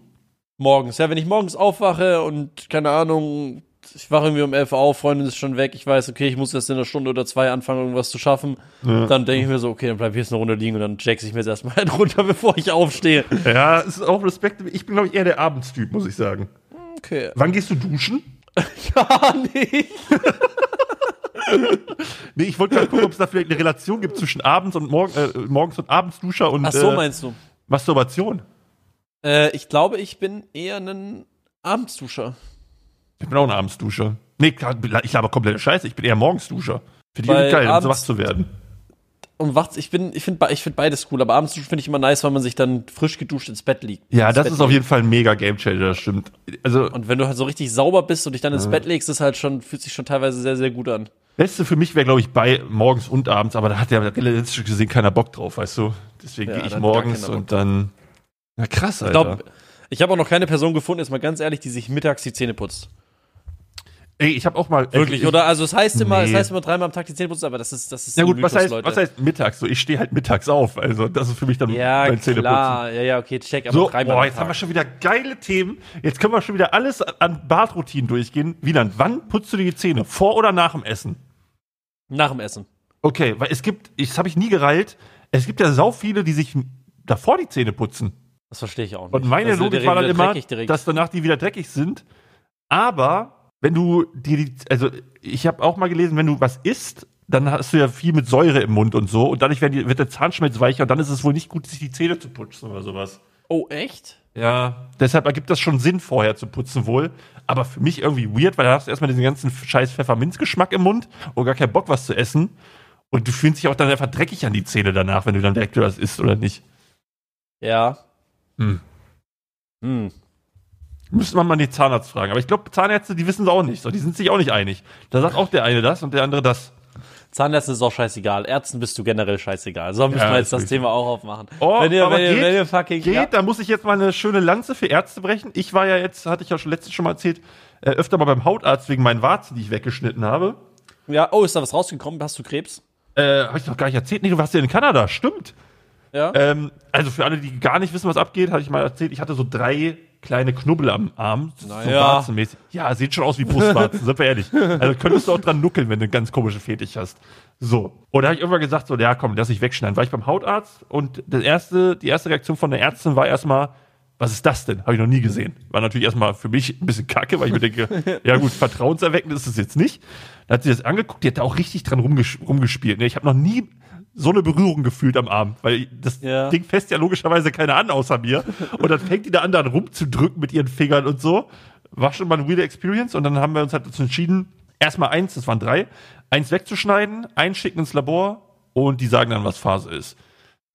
Morgens. Ja, wenn ich morgens aufwache und, keine Ahnung, ich wache irgendwie um 11 Uhr auf, Freundin ist schon weg, ich weiß, okay, ich muss jetzt in einer Stunde oder zwei anfangen, irgendwas zu schaffen. Ja. Dann denke ich mir so, okay, dann bleib ich jetzt eine Runde liegen und dann jackse ich mir jetzt erstmal einen runter, bevor ich aufstehe. Ja, es ist auch Respekt. Ich bin, glaube ich, eher der Abendstyp, muss ich sagen. Okay. Wann gehst du duschen? Gar nicht. Nee, ich wollte gerade gucken, ob es da vielleicht eine Relation gibt zwischen abends und morgen, äh, morgens und Abendsduscher und Ach so, äh, meinst du? Masturbation. Äh, ich glaube, ich bin eher ein Abendsduscher. Ich bin auch ein Abendsduscher. Nee, ich laber komplette Scheiße. Ich bin eher Morgensduscher. Finde ich geil, um so wach zu werden. Und wach, ich bin, ich finde, ich finde beides cool, aber abends duschen finde ich immer nice, weil man sich dann frisch geduscht ins Bett liegt. Ja, das Bett ist auf jeden Fall ein mega Gamechanger, das stimmt. Also, Und wenn du halt so richtig sauber bist und dich dann ins Bett legst, ist halt schon, fühlt sich schon teilweise sehr, sehr gut an. Beste für mich wäre, glaube ich, bei morgens und abends, aber da hat ja realistisch gesehen keiner Bock drauf, weißt du? Deswegen Ja, gehe ich morgens und dann. Na krass, Ich Alter. glaube, ich habe auch noch keine Person gefunden, jetzt mal ganz ehrlich, die sich mittags die Zähne putzt. Ey, ich habe auch mal. Wirklich, ich, oder? Also es heißt immer, es Nee. heißt immer dreimal am Tag die Zähne putzen, aber das ist, das ist Ja gut, was Mythos, heißt, Leute. was heißt mittags? So, ich stehe halt mittags auf. Also das ist für mich dann ja, mein Zähneputzen. klar, ja, ja, okay, check, aber So, dreimal boah, am jetzt haben wir schon wieder geile Themen. Jetzt können wir schon wieder alles an Badroutinen durchgehen. Wieland, wann putzt du dir die Zähne? Vor oder nach dem Essen? Nach dem Essen. Okay, weil es gibt, ich- das habe ich nie gereilt, es gibt ja sau viele, die sich davor die Zähne putzen. Das verstehe ich auch nicht. Und meine Logik war dann immer, dreckig dass danach die wieder dreckig sind. Aber wenn du dir die, also ich habe auch mal gelesen, wenn du was isst, dann hast du ja viel mit Säure im Mund und so und dadurch die, wird der Zahnschmelz weicher und dann ist es wohl nicht gut, sich die Zähne zu putzen oder sowas. oh, echt? Ja. Deshalb ergibt das schon Sinn, vorher zu putzen wohl. Aber für mich irgendwie weird, weil da hast du erstmal diesen ganzen scheiß Pfefferminzgeschmack im Mund und gar keinen Bock, was zu essen. Und du fühlst dich auch dann einfach dreckig an die Zähne danach, wenn du dann direkt was isst oder nicht. Ja. Hm. Hm. Müsste man mal den Zahnarzt fragen. Aber ich glaube, Zahnärzte, die wissen es auch nicht. So, die sind sich auch nicht einig. Da sagt auch der eine das und der andere das. Zahnärzten ist auch scheißegal. Ärzten bist du generell scheißegal. So müssen Ja, wir jetzt das. Thema auch aufmachen. Oh, wenn ihr, wenn ihr, geht- wenn ihr fucking. Geht, ja. da muss ich jetzt mal eine schöne Lanze für Ärzte brechen. Ich war ja jetzt, hatte ich ja schon letztens schon mal erzählt, äh, öfter mal beim Hautarzt wegen meinen Warzen, die ich weggeschnitten habe. ja, oh, ist da was rausgekommen? Hast du Krebs? Äh, habe ich noch gar nicht erzählt. Nee, du warst ja in Kanada, stimmt. Ja. Ähm, also für alle, die gar nicht wissen, was abgeht, hatte ich mal erzählt, ich hatte so drei kleine Knubbel am Arm. So Naja. warzenmäßig. Ja, sieht schon aus wie Brustwarzen, sind wir ehrlich. Also könntest du auch dran nuckeln, wenn du einen ganz komischen Fetisch hast. So. Und da habe ich irgendwann gesagt, so, ja komm, lass ich wegschneiden. War ich beim Hautarzt und das erste, die erste Reaktion von der Ärztin war erstmal, was ist das denn? Habe ich noch nie gesehen. War natürlich erstmal für mich ein bisschen kacke, weil ich mir denke, ja gut, vertrauenserweckend ist es jetzt nicht. Dann hat sie das angeguckt, die hat da auch richtig dran rumges rumgespielt. Ne? Ich habe noch nie so eine Berührung gefühlt am Arm, weil das Ja. Ding fässt ja logischerweise keiner an außer mir. Und dann fängt die da an, dann rumzudrücken mit ihren Fingern und so. War schon mal eine weirde Experience. Und dann haben wir uns halt dazu entschieden, erstmal eins, das waren drei, eins wegzuschneiden, einschicken ins Labor und die sagen dann, was Phase ist.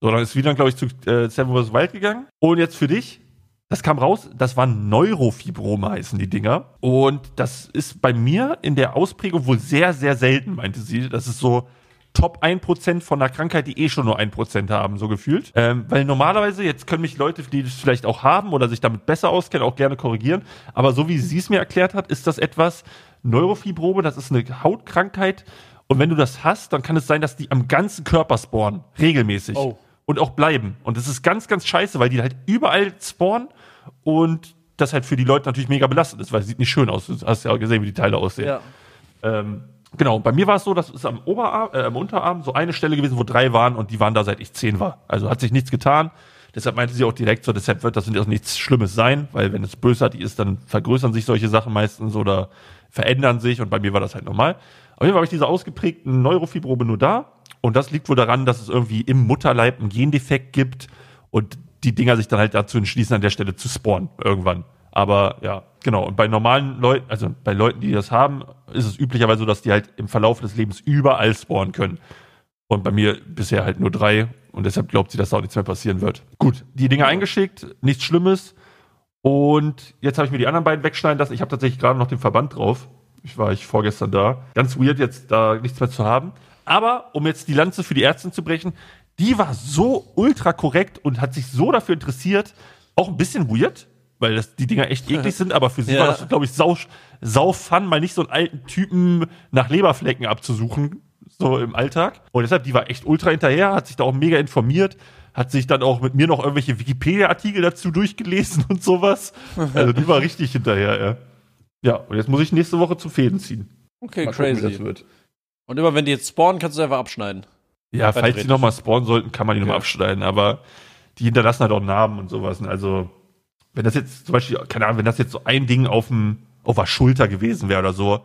So, dann ist wieder, glaube ich, zu äh, Seven vs. Wild gegangen. Und jetzt für dich, das kam raus, das waren Neurofibrome heißen die Dinger. Und das ist bei mir in der Ausprägung wohl sehr, sehr selten, meinte sie. Das ist so Top 1% von einer Krankheit, die eh schon nur 1% haben, so gefühlt. Ähm, weil normalerweise, jetzt können mich Leute, die das vielleicht auch haben oder sich damit besser auskennen, auch gerne korrigieren. Aber so wie sie es mir erklärt hat, ist das etwas, Neurofibrome, das ist eine Hautkrankheit. Und wenn du das hast, dann kann es sein, dass die am ganzen Körper spawnen, regelmäßig. Oh. Und auch bleiben. Und das ist ganz, ganz scheiße, weil die halt überall spawnen und das halt für die Leute natürlich mega belastend ist, weil es sieht nicht schön aus. Du hast ja auch gesehen, wie die Teile aussehen. ja. Ähm, genau, bei mir war es so, das ist am Oberarm, äh, am Unterarm so eine Stelle gewesen, wo drei waren und die waren da seit ich zehn war. Also hat sich nichts getan. Deshalb meinte sie auch direkt so, deshalb wird das auch nichts Schlimmes sein, weil wenn es bösartig ist, dann vergrößern sich solche Sachen meistens oder verändern sich und bei mir war das halt normal. Auf jeden Fall habe ich diese ausgeprägten Neurofibrome nur da und das liegt wohl daran, dass es irgendwie im Mutterleib einen Gendefekt gibt und die Dinger sich dann halt dazu entschließen, an der Stelle zu spawnen irgendwann. Aber ja, genau. Und bei normalen Leuten, also bei Leuten, die das haben, ist es üblicherweise so, dass die halt im Verlauf des Lebens überall spawnen können. Und bei mir bisher halt nur drei. Und deshalb glaubt sie, dass da auch nichts mehr passieren wird. Gut, die Dinger eingeschickt, nichts Schlimmes. Und jetzt habe ich mir die anderen beiden wegschneiden lassen. Ich habe tatsächlich gerade noch den Verband drauf. Ich war ich vorgestern da. Ganz weird, jetzt da nichts mehr zu haben. Aber um jetzt die Lanze für die Ärztin zu brechen, die war so ultra korrekt und hat sich so dafür interessiert. Auch ein bisschen weird, weil das, die Dinger echt eklig sind, aber für sie Ja. war das, glaube ich, sau, sau fun, mal nicht so einen alten Typen nach Leberflecken abzusuchen, so im Alltag. Und deshalb, die war echt ultra hinterher, hat sich da auch mega informiert, hat sich dann auch mit mir noch irgendwelche Wikipedia-Artikel dazu durchgelesen und sowas. Also die war richtig hinterher, ja. Ja, und jetzt muss ich nächste Woche zu Fäden ziehen. Okay, Mal gucken, wie crazy. das wird. Und immer wenn die jetzt spawnen, kannst du einfach abschneiden. Ja, falls die nochmal spawnen sollten, kann man die nochmal Ja. abschneiden, aber die hinterlassen halt auch Namen und sowas. Also, wenn das jetzt zum Beispiel, keine Ahnung, wenn das jetzt so ein Ding auf dem, auf der Schulter gewesen wäre oder so,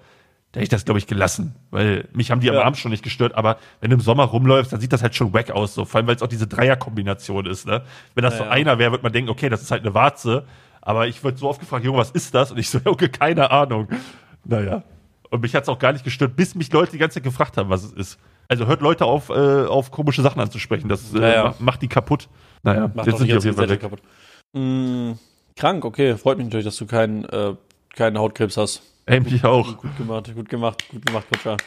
da hätte ich das, glaube ich, gelassen. Weil mich haben die am Ja. Arm schon nicht gestört, aber wenn du im Sommer rumläufst, dann sieht das halt schon wack aus, so. Vor allem, weil es auch diese Dreierkombination ist, ne? Wenn das Ja, so ja. einer wäre, wird man denken, okay, das ist halt eine Warze. Aber ich wurde so oft gefragt, Junge, was ist das? Und ich so, okay, keine Ahnung. Naja. Und mich hat's auch gar nicht gestört, bis mich Leute die ganze Zeit gefragt haben, was es ist. Also hört Leute auf, äh, auf komische Sachen anzusprechen. Das äh, Ja, ja. ma- macht die kaputt. Naja, Macht jetzt sind die auf jeden Fall weg. kaputt. Mm, krank, okay. Freut mich natürlich, dass du keinen äh, keinen Hautkrebs hast. Ey, mich auch. Gut gemacht, gut gemacht, gut gemacht, Kutscher.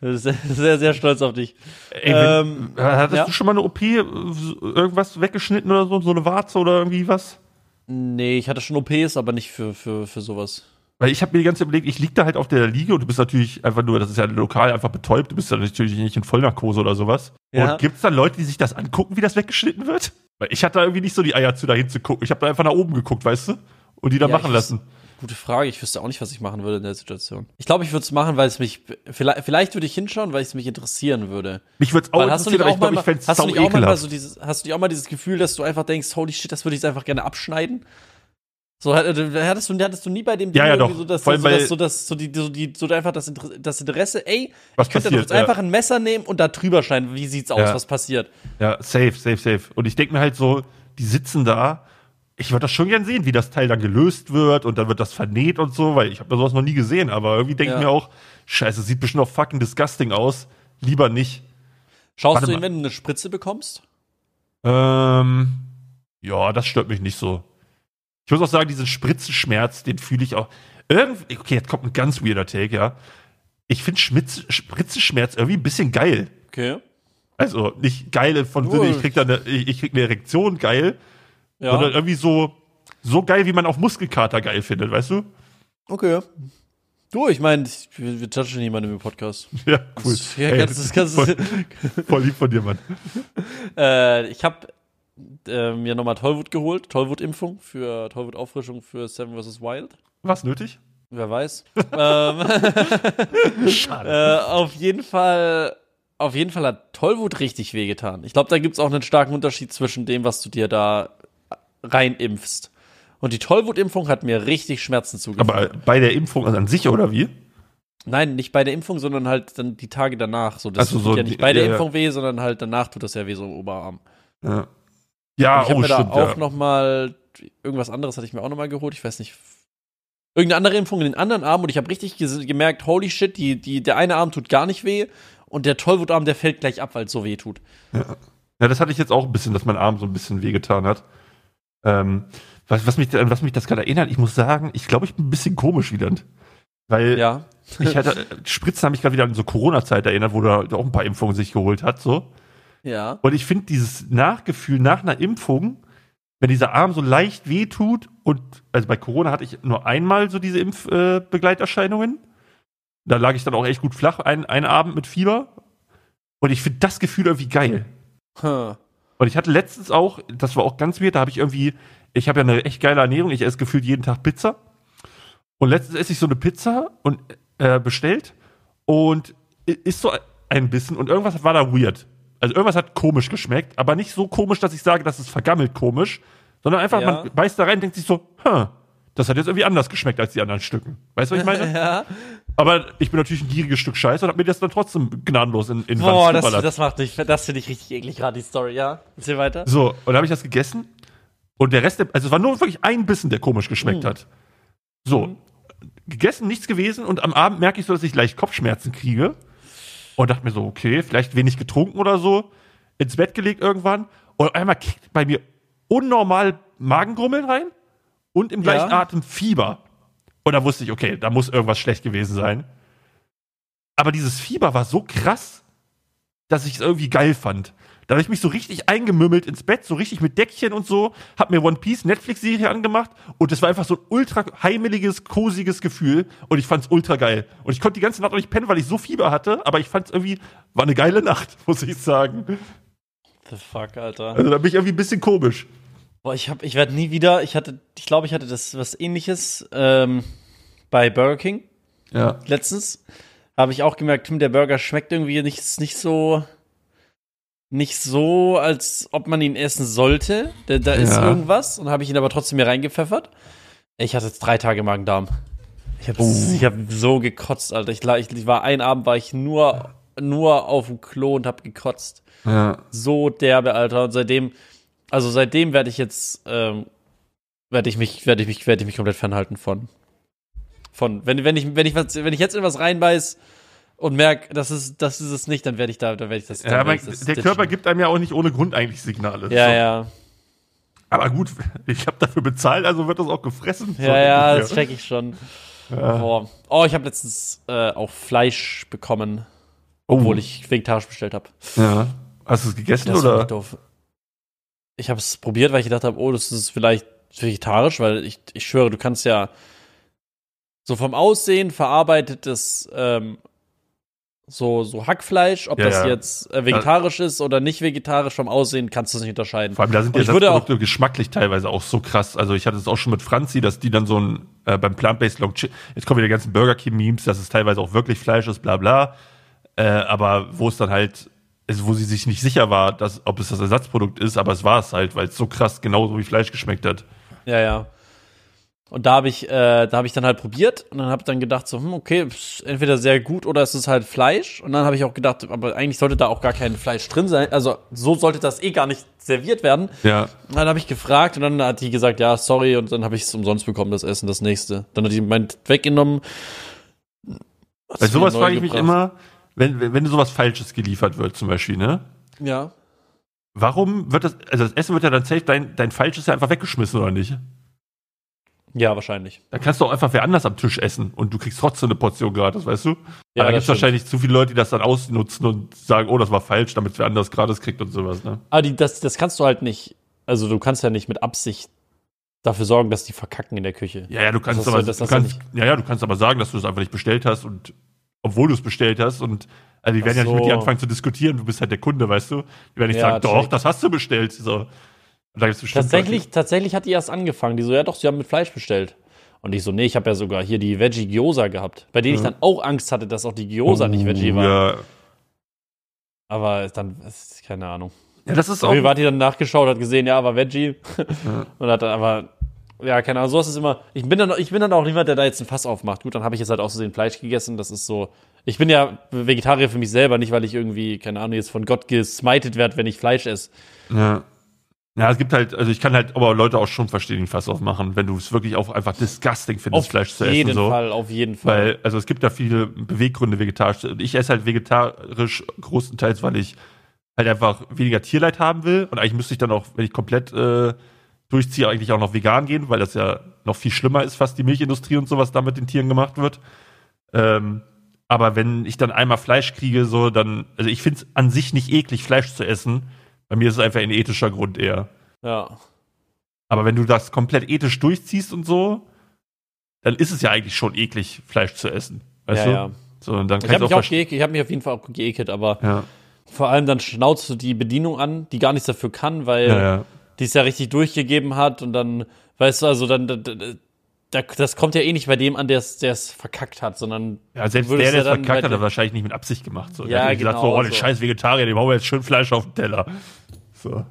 Sehr, sehr, sehr stolz auf dich. Ey, Ähm, hattest ja. du schon mal eine OP, äh, irgendwas weggeschnitten oder so, so eine Warze oder irgendwie was? Nee, ich hatte schon OPs, aber nicht für, für, für sowas. Weil ich habe mir die ganze Zeit überlegt, ich lieg da halt auf der Liege und du bist natürlich einfach nur, das ist ja lokal einfach betäubt, du bist ja natürlich nicht in Vollnarkose oder sowas. Ja. Und gibt's dann Leute, die sich das angucken, wie das weggeschnitten wird? Weil ich hatte da irgendwie nicht so die Eier zu, da hinzugucken. Ich habe da einfach nach oben geguckt, weißt du? Und die da Ja, machen lassen. Gute Frage. Ich wüsste auch nicht, was ich machen würde in der Situation. Ich glaube, ich würde es machen, weil es mich. Vielleicht, vielleicht würde ich hinschauen, weil es mich interessieren würde. Mich würde es auch Weil hast du interessieren, aber ich glaube, ich fände es hast du sau nicht auch mal ekelhaft. so dieses, hast du nicht auch mal dieses Gefühl, dass du einfach denkst, holy shit, das würde ich jetzt einfach gerne abschneiden? So äh, hattest du, hattest du nie bei dem Ja, ja, irgendwie doch. so, dass, so, dass, so, dass, so, die, so, die, so einfach das, Inter das Interesse, ey, Was ich könnte passiert, jetzt ja. einfach ein Messer nehmen und da drüber schneiden, wie sieht's aus, Ja. was passiert. Ja, safe, safe, safe. Und ich denke mir halt so, die sitzen da. Ich würde das schon gern sehen, wie das Teil dann gelöst wird und dann wird das vernäht und so, weil ich habe sowas noch nie gesehen. Aber irgendwie denke ich Ja. mir auch, scheiße, sieht bestimmt auch fucking disgusting aus. Lieber nicht. Schaust Warte du ihn, mal. wenn du eine Spritze bekommst? Ähm, ja, das stört mich nicht so. Ich muss auch sagen, diesen Spritzenschmerz, den fühle ich auch. Irgendwie, okay, jetzt kommt ein ganz weirder Take, ja. ich finde Spritzenschmerz irgendwie ein bisschen geil. Okay. Also nicht geil von Sinne, ich krieg da eine, ich, krieg eine Erektion geil, Ja. sondern irgendwie so, so geil, wie man auch Muskelkater geil findet, weißt du? Okay. Du, ich meine, wir, wir judgen niemanden im Podcast. Ja, cool. Ja, Ey, kannst, das kannst, voll, voll lieb von dir, Mann. äh, ich habe äh, mir nochmal Tollwut geholt, Tollwut-Impfung für Tollwut-Auffrischung für Seven vs. Wild. Was nötig? Wer weiß. ähm, äh, auf jeden Fall, auf jeden Fall hat Tollwut richtig wehgetan. Ich glaube, da gibt's auch einen starken Unterschied zwischen dem, was du dir da reinimpfst. Und die Tollwutimpfung hat mir richtig Schmerzen zugefügt. Aber bei der Impfung an sich oder wie? Nein, nicht bei der Impfung, sondern halt dann die Tage danach. So, das Ach so, tut so ja nicht bei der ja, ja. Impfung weh, sondern halt danach tut das ja weh so im Oberarm. Ja, ja ich habe oh, mir da stimmt, auch ja. noch mal irgendwas anderes hatte ich mir auch noch mal geholt. Ich weiß nicht. Irgendeine andere Impfung in den anderen Arm und ich habe richtig gemerkt, holy shit, die, die, der eine Arm tut gar nicht weh und der Tollwutarm, der fällt gleich ab, weil es so weh tut. Ja, das hatte ich jetzt auch ein bisschen, dass mein Arm so ein bisschen wehgetan hat. Ähm, was, was, mich, was mich das gerade erinnert, ich muss sagen, ich glaube, ich bin ein bisschen komisch wieder. Weil Ja. ich hatte, Spritzen haben mich gerade wieder an so Corona-Zeit erinnert, wo du da auch ein paar Impfungen sich geholt hat, so. Ja. Und ich finde dieses Nachgefühl nach einer Impfung, wenn dieser Arm so leicht wehtut und, also bei Corona hatte ich nur einmal so diese Impfbegleiterscheinungen. Äh, da lag ich dann auch echt gut flach, ein, einen Abend mit Fieber. Und ich finde das Gefühl irgendwie geil. Huh. Und ich hatte letztens auch, das war auch ganz weird, da habe ich irgendwie, ich habe ja eine echt geile Ernährung, ich esse gefühlt jeden Tag Pizza. Und letztens esse ich so eine Pizza und äh, bestellt und isst so ein bisschen und irgendwas war da weird. Also irgendwas hat komisch geschmeckt, aber nicht so komisch, dass ich sage, das ist vergammelt komisch, sondern einfach, Ja. man beißt da rein und denkt sich so, huh, das hat jetzt irgendwie anders geschmeckt als die anderen Stücken. Weißt du, was ich meine? Ja. aber ich bin natürlich ein gieriges Stück Scheiße und habe mir das dann trotzdem gnadenlos in, in den Boah, das, das macht mich, das finde ich richtig eklig gerade, die Story, ja. Erzähl weiter. So, und dann habe ich das gegessen. Und der Rest, der, also es war nur wirklich ein Bissen, der komisch geschmeckt Mhm. hat. So, Mhm. gegessen, nichts gewesen. Und am Abend merke ich so, dass ich leicht Kopfschmerzen kriege. Und dachte mir so, okay, vielleicht wenig getrunken oder so. Ins Bett gelegt irgendwann. Und einmal kickt bei mir unnormal Magengrummeln rein. Und im gleichen Ja. Atem Fieber. Und da wusste ich, okay, da muss irgendwas schlecht gewesen sein. Aber dieses Fieber war so krass, dass ich es irgendwie geil fand. Da habe ich mich so richtig eingemümmelt ins Bett, so richtig mit Deckchen und so, hab mir One Piece Netflix-Serie angemacht und es war einfach so ein ultra heimeliges, kosiges Gefühl und ich fand's ultra geil. Und ich konnte die ganze Nacht auch nicht pennen, weil ich so Fieber hatte, aber ich fand's irgendwie, war eine geile Nacht, muss ich sagen. The fuck, Alter. Also da bin ich irgendwie ein bisschen komisch. Boah, ich hab, ich werde nie wieder, ich hatte, ich glaube, ich hatte das was ähnliches ähm, bei Burger King Ja. letztens. Habe ich auch gemerkt, hm, der Burger schmeckt irgendwie nicht, nicht so, nicht so, als ob man ihn essen sollte. Da, da ist Ja. irgendwas und habe ich ihn aber trotzdem mir reingepfeffert. Ich hatte jetzt drei Tage Magen-Darm. Ich habe Oh. hab so gekotzt, Alter. Ich, ich, ich war ein Abend war ich nur, nur auf dem Klo und habe gekotzt Ja. so derbe, Alter. Und seitdem, also seitdem werde ich jetzt, ähm, werde ich mich, werde ich mich, werde ich mich komplett fernhalten von. Von, wenn, wenn ich, wenn ich was, wenn ich jetzt in was reinbeiß und merke, das ist, das ist es nicht, dann werde ich da, dann werde ich das. ja aber das der ditchen. Körper gibt einem ja auch nicht ohne Grund eigentlich Signale. Ja, So. ja. Aber gut, ich habe dafür bezahlt, also wird das auch gefressen. So Ja, ja, ungefähr. das check ich schon. Ja. Oh, ich habe letztens äh, auch Fleisch bekommen, Oh. obwohl ich vegetarisch bestellt habe. Ja. Hast du es gegessen Das oder? doof. Ich habe es probiert, weil ich gedacht habe, oh, das ist vielleicht vegetarisch, weil ich, ich schwöre, du kannst ja so vom Aussehen verarbeitetes ähm, so, so Hackfleisch, ob Ja, das ja. jetzt äh, vegetarisch ist oder nicht vegetarisch, vom Aussehen kannst du es nicht unterscheiden. Vor allem, da sind die Ersatzprodukte geschmacklich teilweise auch so krass. Also ich hatte es auch schon mit Franzi, dass die dann so ein, äh, beim Plant-Based Long Chi- jetzt kommen wieder die ganzen Burger King Memes, dass es teilweise auch wirklich Fleisch ist, bla bla. Äh, aber wo es dann halt, also wo sie sich nicht sicher war, dass, ob es das Ersatzprodukt ist, aber es war es halt, weil es so krass genauso wie Fleisch geschmeckt hat. Ja, ja. Und da habe ich, äh, da habe ich dann halt probiert und dann habe ich dann gedacht so, hm, okay, ist entweder sehr gut oder es ist halt Fleisch. Und dann habe ich auch gedacht, aber eigentlich sollte da auch gar kein Fleisch drin sein. Also so sollte das eh gar nicht serviert werden. Ja. Und dann habe ich gefragt und dann hat die gesagt, ja, sorry, und dann habe ich es umsonst bekommen, das Essen, das nächste. Dann hat die meint weggenommen. Bei sowas frage ich mich gebracht. immer, wenn, wenn, wenn sowas Falsches geliefert wird, zum Beispiel, ne? Ja. Warum wird das, also das Essen wird ja dann safe, dein, dein Falsches ja einfach weggeschmissen, oder nicht? Ja, wahrscheinlich. Da kannst du auch einfach wer anders am Tisch essen und du kriegst trotzdem eine Portion gratis, weißt du? Ja, Aber da das gibt es wahrscheinlich zu viele Leute, die das dann ausnutzen und sagen, oh, das war falsch, damit wer anders gratis kriegt und sowas, ne? Aber die, das, das kannst du halt nicht, also du kannst ja nicht mit Absicht dafür sorgen, dass die verkacken in der Küche. Ja, ja, du kannst Das aber, du- das kannst, ja, ja, du kannst aber sagen, dass du es einfach nicht bestellt hast und obwohl du es bestellt hast und also die werden ja nicht mit so. dir anfangen zu diskutieren, du bist halt der Kunde, weißt du? Die werden nicht Ja, sagen, doch, das hast du bestellt. So. Da gibt's bestimmt Tatsächlich, tatsächlich hat die erst angefangen. Die so, ja doch, sie haben mit Fleisch bestellt. Und ich so, nee, ich habe ja sogar hier die Veggie Gyoza gehabt, bei denen ich Ja. dann auch Angst hatte, dass auch die Gyoza Leute. nicht Veggie Oh, war. Ja. Aber dann, ist keine Ahnung. ja, das ist auch. Irgendwie hat die dann nachgeschaut, hat gesehen, ja, war Veggie. Und hat dann aber, ja, keine Ahnung, so ist es immer. Ich bin dann, ich bin dann auch niemand, der da jetzt ein Fass aufmacht. Gut, dann habe ich jetzt halt aus Versehen Fleisch gegessen. Das ist so. Ich bin ja Vegetarier für mich selber, nicht weil ich irgendwie, keine Ahnung, jetzt von Gott gesmited werde, wenn ich Fleisch esse. Ja. Ja, es gibt halt, also ich kann halt aber Leute auch schon verstehen, die Fass aufmachen, wenn du es wirklich auch einfach disgusting findest, Auf Fleisch zu jeden essen. So. Fall, auf jeden Fall. Weil, also es gibt da viele Beweggründe vegetarisch. Ich esse halt vegetarisch größtenteils, weil ich halt einfach weniger Tierleid haben will. Und eigentlich müsste ich dann auch, wenn ich komplett äh, durchziehe, eigentlich auch noch vegan gehen, weil das ja noch viel schlimmer ist, fast die Milchindustrie und sowas da mit den Tieren gemacht wird. Ähm, aber wenn ich dann einmal Fleisch kriege, so dann, also ich finde es an sich nicht eklig, Fleisch zu essen. Bei mir ist es einfach ein ethischer Grund eher. ja. Aber wenn du das komplett ethisch durchziehst und so, dann ist es ja eigentlich schon eklig, Fleisch zu essen. Weißt ja, du? ja. So, und dann Ich habe ich mich auch geekelt, ich habe mich auf jeden Fall auch geekelt, aber Ja, vor allem dann schnauzt du die Bedienung an, die gar nichts dafür kann, weil ja, die es ja richtig durchgegeben hat und dann, weißt du, also dann, da, da, das kommt ja eh nicht bei dem an, der es verkackt hat, sondern ja selbst der, der es verkackt hat, hat dir- wahrscheinlich nicht mit Absicht gemacht. So. Ja, der hat nicht gesagt, genau, so, oh, den so. scheiß Vegetarier, dem hauen wir jetzt schön Fleisch auf den Teller. So.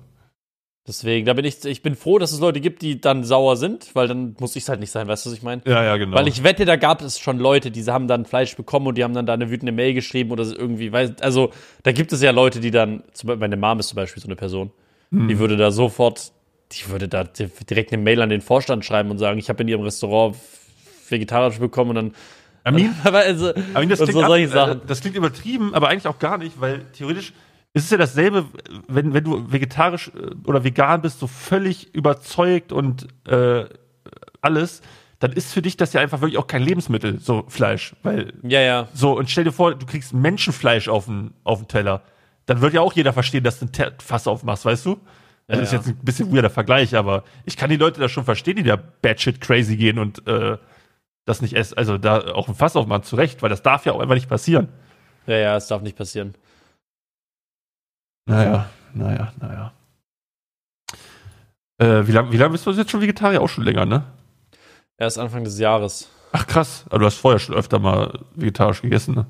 deswegen, da bin ich, ich bin froh, dass es Leute gibt, die dann sauer sind, weil dann muss ich es halt nicht sein, weißt du, was ich meine? Ja, ja, genau. Weil ich wette, da gab es schon Leute, die haben dann Fleisch bekommen und die haben dann da eine wütende Mail geschrieben oder so irgendwie, weiß, also da gibt es ja Leute, die dann, zum Beispiel, meine Mom ist zum Beispiel so eine Person, Hm. die würde da sofort, die würde da direkt eine Mail an den Vorstand schreiben und sagen, ich habe in ihrem Restaurant vegetarisch bekommen und dann, mean, aber also, mean, das, klingt so ab, äh, das klingt übertrieben, aber eigentlich auch gar nicht, weil theoretisch ist es ja dasselbe, wenn, wenn du vegetarisch äh, oder vegan bist, so völlig überzeugt und äh, alles, dann ist für dich das ja einfach wirklich auch kein Lebensmittel, so Fleisch. Weil Ja, ja. So, und stell dir vor, du kriegst Menschenfleisch auf den, auf den Teller. Dann wird ja auch jeder verstehen, dass du ein Fass aufmachst, weißt du? Das Ja, ist jetzt ein bisschen weirder Vergleich, aber ich kann die Leute da schon verstehen, die da batshit crazy gehen und äh, das nicht essen. Also da auch ein Fass aufmachen, zu Recht, weil das darf ja auch einfach nicht passieren. Ja, ja, es darf nicht passieren. Naja, naja, naja. Äh, wie lange wie lang bist du jetzt schon Vegetarier? Auch schon länger, ne? Erst Anfang des Jahres. Ach krass, aber du hast vorher schon öfter mal vegetarisch gegessen, ne?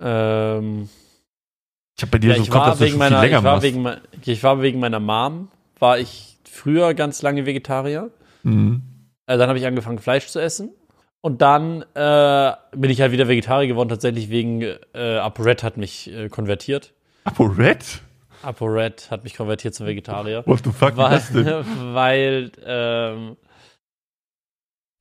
Ähm, Ich habe bei dir ja, so im Kopf, war dass du wegen schon viel meiner, länger ich war machst. wegen, ich war wegen meiner Mom, war ich früher ganz lange Vegetarier. Mhm. Äh, dann habe ich angefangen, Fleisch zu essen. Und dann äh, bin ich halt wieder Vegetarier geworden, tatsächlich wegen äh, ApoRed hat mich äh, konvertiert. ApoRed? ApoRed hat mich konvertiert zum Vegetarier. What the fuck weil, ist das denn? weil, ähm,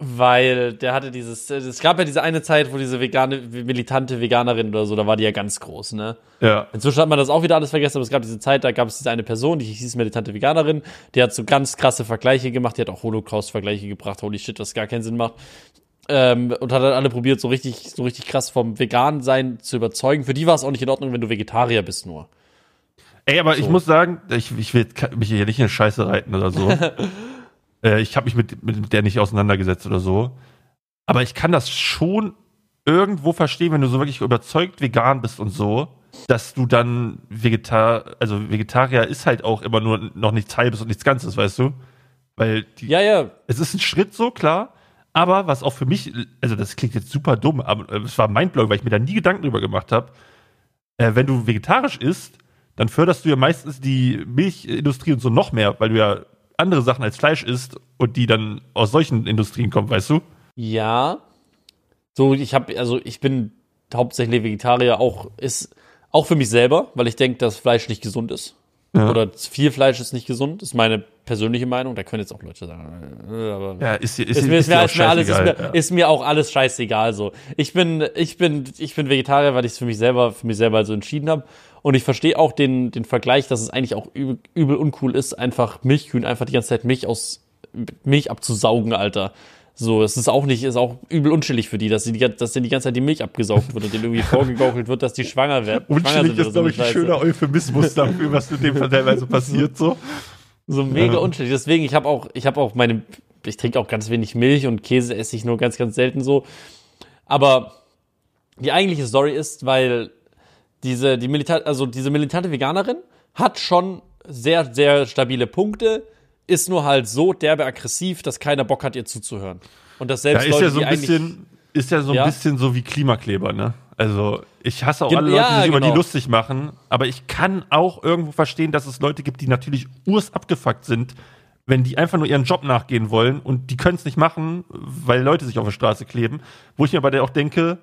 weil der hatte dieses, es gab ja diese eine Zeit, wo diese vegane, militante Veganerin oder so, da war die ja ganz groß, ne? Ja. Inzwischen hat man das auch wieder alles vergessen, aber es gab diese Zeit, da gab es diese eine Person, die hieß militante Veganerin, die hat so ganz krasse Vergleiche gemacht, die hat auch Holocaust-Vergleiche gebracht, holy shit, das gar keinen Sinn macht. Ähm, und hat dann alle probiert, so richtig, so richtig krass vom Vegan-Sein zu überzeugen. Für die war es auch nicht in Ordnung, wenn du Vegetarier bist nur. Ey, aber ich So. muss sagen, ich, ich will mich hier nicht in Scheiße reiten oder so. äh, ich habe mich mit, mit, der nicht auseinandergesetzt oder so. Aber ich kann das schon irgendwo verstehen, wenn du so wirklich überzeugt vegan bist und so, dass du dann Vegetar, also Vegetarier ist halt auch immer nur noch nichts Halbes und nichts Ganzes, weißt du? Weil die, Ja, ja, es ist ein Schritt so, klar. Aber was auch für mich, also das klingt jetzt super dumm, aber es war mindblowing, weil ich mir da nie Gedanken drüber gemacht habe. Äh, wenn du vegetarisch isst, dann förderst du ja meistens die Milchindustrie und so noch mehr, weil du ja andere Sachen als Fleisch isst und die dann aus solchen Industrien kommen, weißt du? Ja. So, ich habe, also ich bin hauptsächlich Vegetarier, auch ist auch für mich selber, weil ich denke, dass Fleisch nicht gesund ist. Ja. Oder viel Fleisch ist nicht gesund, ist meine persönliche Meinung. Da können jetzt auch Leute sagen, äh, aber Ja, ist, ist, ist mir, ist, mir, ist, mir alles, ist, scheißegal, mir, ist mir auch alles scheißegal so. Ich bin, ich bin, ich bin Vegetarier, weil ich es für mich selber, für mich selber so entschieden habe. Und ich verstehe auch den, den Vergleich, dass es eigentlich auch übel, übel uncool ist, einfach Milchkühen einfach die ganze Zeit Milch aus Milch abzusaugen, Alter. So, es ist auch nicht, ist auch übel unschillig für die, dass, sie die, dass denen die ganze Zeit die Milch abgesaugt wird und denen irgendwie vorgegaukelt wird, dass die schwanger werden. Unschillig ist, glaube ich, ein schöner Euphemismus dafür, was mit dem teilweise passiert, so. So mega ja. unschillig. Deswegen, ich habe auch, ich habe auch meine, ich trinke auch ganz wenig Milch und Käse esse ich nur ganz, ganz selten so. Aber die eigentliche Story ist, weil diese, die Militar, also diese militante Veganerin hat schon sehr, sehr stabile Punkte, ist nur halt so derbe aggressiv, dass keiner Bock hat, ihr zuzuhören. Und das selbst ja, ist Leute, ja so ein bisschen, ist ja so ein ja? bisschen so wie Klimakleber, ne? Also, ich hasse auch Gen alle Leute, die sich genau. über die genau. lustig machen, aber ich kann auch irgendwo verstehen, dass es Leute gibt, die natürlich urs abgefuckt sind, wenn die einfach nur ihren Job nachgehen wollen und die können es nicht machen, weil Leute sich auf der Straße kleben, wo ich mir aber auch denke,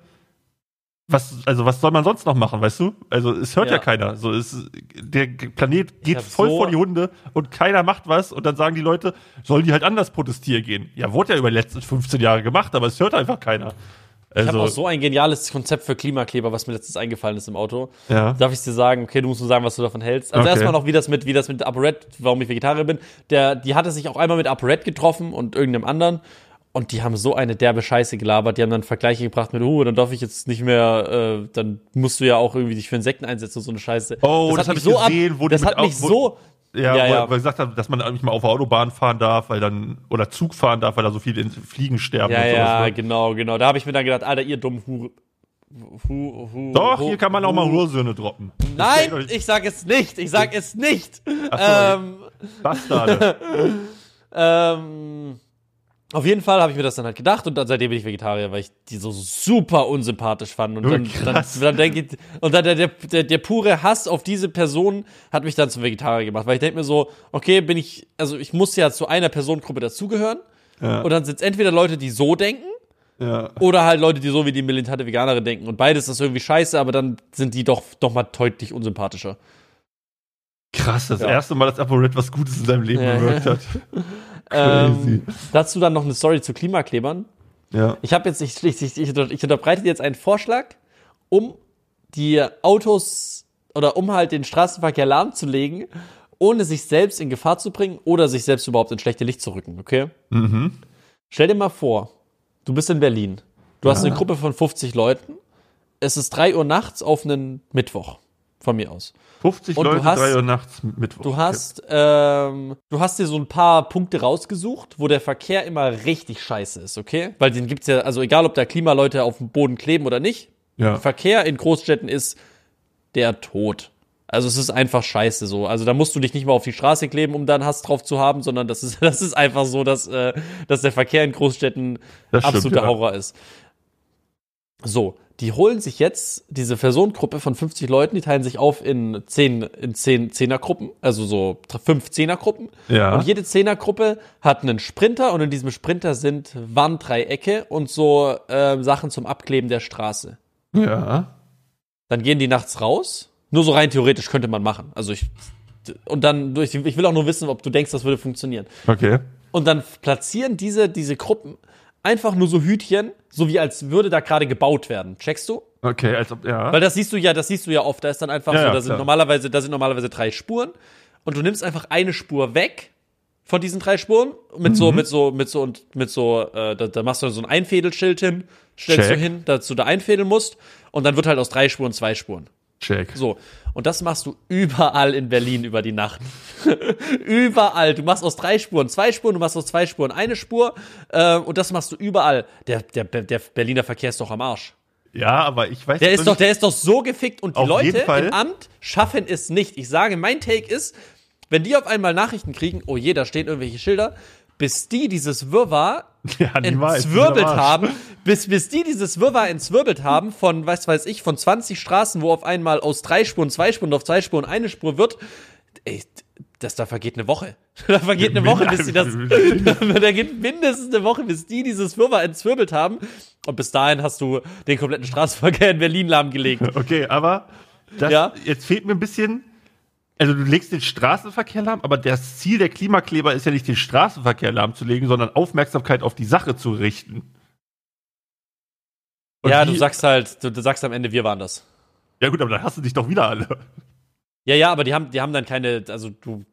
was, also was soll man sonst noch machen, weißt du? Also es hört ja, ja keiner. So ist der Planet geht voll so vor die Hunde und keiner macht was und dann sagen die Leute, sollen die halt anders protestieren gehen. Ja, wurde ja über die letzten 15 Jahre gemacht, aber es hört einfach keiner. Also, ich habe auch so ein geniales Konzept für Klimakleber, was mir letztens eingefallen ist im Auto. Ja. Darf ich dir sagen, okay, du musst nur sagen, was du davon hältst. Also okay. erstmal noch, wie das mit, wie das mit ApoRed, warum ich Vegetarier bin. Der, die hatte sich auch einmal mit ApoRed getroffen und irgendeinem anderen. Und die haben so eine derbe Scheiße gelabert. Die haben dann Vergleiche gebracht mit, uh, dann darf ich jetzt nicht mehr, äh, dann musst du ja auch irgendwie dich für Insekten einsetzen und so eine Scheiße. Oh, das, das habe ich so gesehen, ab, wo das hat mich so, ja, ja, ja. er gesagt hat, dass man nicht mal auf der Autobahn fahren darf, weil dann, oder Zug fahren darf, weil da so viele Fliegen sterben ja, und sowas. Ja, ne? genau, genau. Da habe ich mir dann gedacht, Alter, ihr dummen Hure. Hu, hu, Doch, hu, hier kann man auch mal Hursöhne droppen. Nein, ich sag es nicht. Ich sag es nicht. Ach, ähm, Bastarde. ähm, auf jeden Fall habe ich mir das dann halt gedacht und dann seitdem bin ich Vegetarier, weil ich die so super unsympathisch fand. Und dann, dann, dann denke ich, und dann der, der, der pure Hass auf diese Person hat mich dann zum Vegetarier gemacht, weil ich denke mir so, okay, bin ich, also ich muss ja zu einer Personengruppe dazugehören. Ja. Und dann sind es entweder Leute, die so denken, ja. oder halt Leute, die so wie die militante Veganerin denken. Und beides ist irgendwie scheiße, aber dann sind die doch, doch mal deutlich unsympathischer. Krass, das ja. erste Mal, dass ApoRed was Gutes in seinem Leben gewirkt hat. Ähm, dazu dann noch eine Story zu Klimaklebern. Ja. Ich habe jetzt, ich, ich, ich, ich unterbreite jetzt einen Vorschlag, um die Autos oder um halt den Straßenverkehr lahmzulegen, ohne sich selbst in Gefahr zu bringen oder sich selbst überhaupt in schlechte Licht zu rücken, okay? Mhm. Stell dir mal vor, du bist in Berlin. Du ja. hast eine Gruppe von 50 Leuten. Es ist 3 Uhr nachts auf einen Mittwoch, von mir aus. 50 und Leute, hast, 3 Uhr nachts Mittwoch. Du hast, ähm, du hast dir so ein paar Punkte rausgesucht, wo der Verkehr immer richtig scheiße ist, okay? Weil den gibt's ja, also egal ob da Klimaleute auf dem Boden kleben oder nicht, ja. Verkehr in Großstädten ist der Tod. Also es ist einfach scheiße so. Also da musst du dich nicht mal auf die Straße kleben, um dann Hass drauf zu haben, sondern das ist, das ist einfach so, dass, äh, dass der Verkehr in Großstädten das absoluter ja. Horror ist. So, die holen sich jetzt diese Personengruppe von 50 Leuten, die teilen sich auf in 10, in 10 Zehnergruppen, also so fünf Zehnergruppen. Ja. Und jede Zehnergruppe hat einen Sprinter und in diesem Sprinter sind Warndreiecke und so äh, Sachen zum Abkleben der Straße. Ja. Dann gehen die nachts raus. Nur so rein theoretisch könnte man machen. Also ich, und dann, ich will auch nur wissen, ob du denkst, das würde funktionieren. Okay. Und dann platzieren diese, diese Gruppen einfach nur so Hütchen, so wie als würde da gerade gebaut werden. Checkst du? Okay, als ob, ja. Weil das siehst du ja, das siehst du ja oft. Da ist dann einfach ja, so, da sind normalerweise, da sind normalerweise drei Spuren und du nimmst einfach eine Spur weg von diesen drei Spuren mit mhm. so, mit so, mit so und mit so, äh, da, da machst du so ein Einfädelschild hin, stellst Check. du hin, dass du da einfädeln musst und dann wird halt aus drei Spuren zwei Spuren. Check. So. Und das machst du überall in Berlin über die Nacht. überall. Du machst aus drei Spuren zwei Spuren, du machst aus zwei Spuren eine Spur. Äh, und das machst du überall. Der, der, der Berliner Verkehr ist doch am Arsch. Ja, aber ich weiß der ist doch, Der ist doch so gefickt und die Leute im Amt schaffen es nicht. Ich sage, mein Take ist, wenn die auf einmal Nachrichten kriegen, oh je, da stehen irgendwelche Schilder, bis die dieses Wirrwarr ja, entzwirbelt haben, bis, bis die dieses Wirrwarr entzwirbelt haben von, was weiß ich, von 20 Straßen, wo auf einmal aus drei Spuren zwei Spuren auf zwei Spuren eine Spur wird, ey, das da vergeht eine Woche. Da vergeht eine Woche, bis sie das, da geht mindestens eine Woche, bis die dieses Wirrwarr entzwirbelt haben. Und bis dahin hast du den kompletten Straßenverkehr in Berlin lahmgelegt. Okay, aber das, ja? jetzt fehlt mir ein bisschen also du legst den Straßenverkehr lahm, aber das Ziel der Klimakleber ist ja nicht den Straßenverkehr lahmzulegen, sondern Aufmerksamkeit auf die Sache zu richten. Und ja, du sagst halt, du, du, sagst am Ende, wir waren das. Ja gut, aber dann hast du dich doch wieder alle. Ja, ja, aber die haben, die haben dann keine, also du,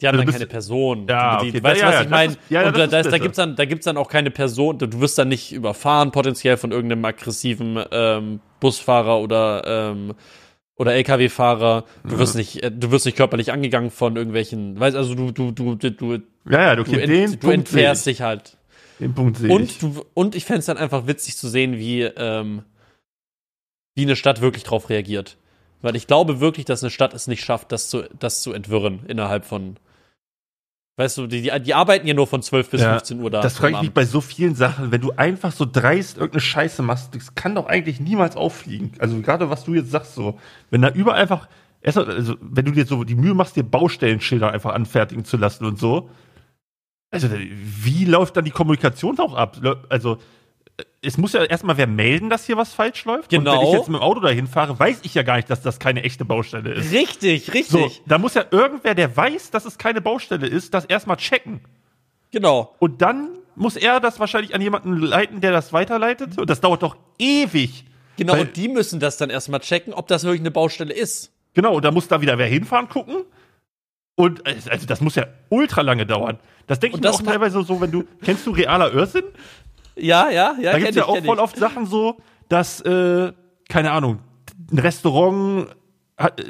Die haben Also dann keine Person. Ja, die, okay. weißt du, Ja, was ja, ich meine? ja, und da, da, da gibt's dann, da gibt's dann auch keine Person. Du wirst dann nicht überfahren, potenziell von irgendeinem aggressiven ähm, Busfahrer oder ähm, oder LKW-Fahrer. Du wirst nicht, äh, du wirst nicht körperlich angegangen von irgendwelchen, weißt also du, du, du, du, du, Ja, ja, du, den ent, du entfährst ich. dich halt. Den Punkt sehe ich. Und, du, und ich fände es dann einfach witzig zu sehen, wie, ähm, wie eine Stadt wirklich drauf reagiert. Weil ich glaube wirklich, dass eine Stadt es nicht schafft, das zu, das zu entwirren innerhalb von. Weißt du, die, die, die arbeiten ja nur von 12 bis Ja, 15 Uhr da. Das frage ich mich bei so vielen Sachen, wenn du einfach so dreist irgendeine Scheiße machst, das kann doch eigentlich niemals auffliegen. Also gerade was du jetzt sagst so, wenn da überall einfach, erst mal, also wenn du dir so die Mühe machst, dir Baustellenschilder einfach anfertigen zu lassen und so, also wie läuft dann die Kommunikation auch ab? Also es muss ja erstmal wer melden, dass hier was falsch läuft. Und wenn Genau. ich jetzt mit dem Auto dahin fahre, weiß ich ja gar nicht, dass das keine echte Baustelle ist. Richtig, richtig. So, da muss ja irgendwer, der weiß, dass es keine Baustelle ist, das erstmal checken. Genau. Und dann muss er das wahrscheinlich an jemanden leiten, der das weiterleitet. Und das dauert doch ewig. Genau, und die müssen das dann erstmal checken, ob das wirklich eine Baustelle ist. Genau, und da muss da wieder wer hinfahren gucken. Und also das muss ja ultra lange dauern. Das denke ich mir auch teilweise so, wenn du, kennst du realer Irrsinn? Ja, ja, ja. Da gibt es ja ich, auch voll ich. oft Sachen so, dass, äh, keine Ahnung, ein Restaurant hat, äh,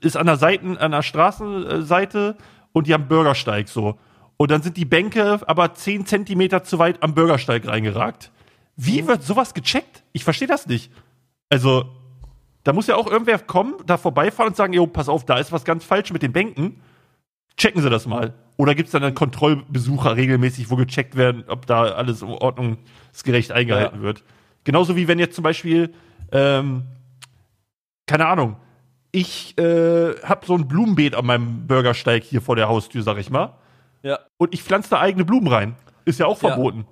ist an der Seiten, an der Straßenseite und die haben Bürgersteig so. Und dann sind die Bänke aber 10 Zentimeter zu weit am Bürgersteig reingeragt. Wie Mhm. wird sowas gecheckt? Ich verstehe das nicht. Also, da muss ja auch irgendwer kommen, da vorbeifahren und sagen, jo, pass auf, da ist was ganz falsch mit den Bänken. Checken Sie das mal. Oder gibt es dann einen Kontrollbesucher regelmäßig, wo gecheckt werden, ob da alles ordnungsgerecht eingehalten Ja. wird. Genauso wie wenn jetzt zum Beispiel, ähm, keine Ahnung, ich äh, habe so ein Blumenbeet an meinem Bürgersteig hier vor der Haustür, sag ich mal. Ja, Und ich pflanze da eigene Blumen rein. Ist ja auch Ja. verboten.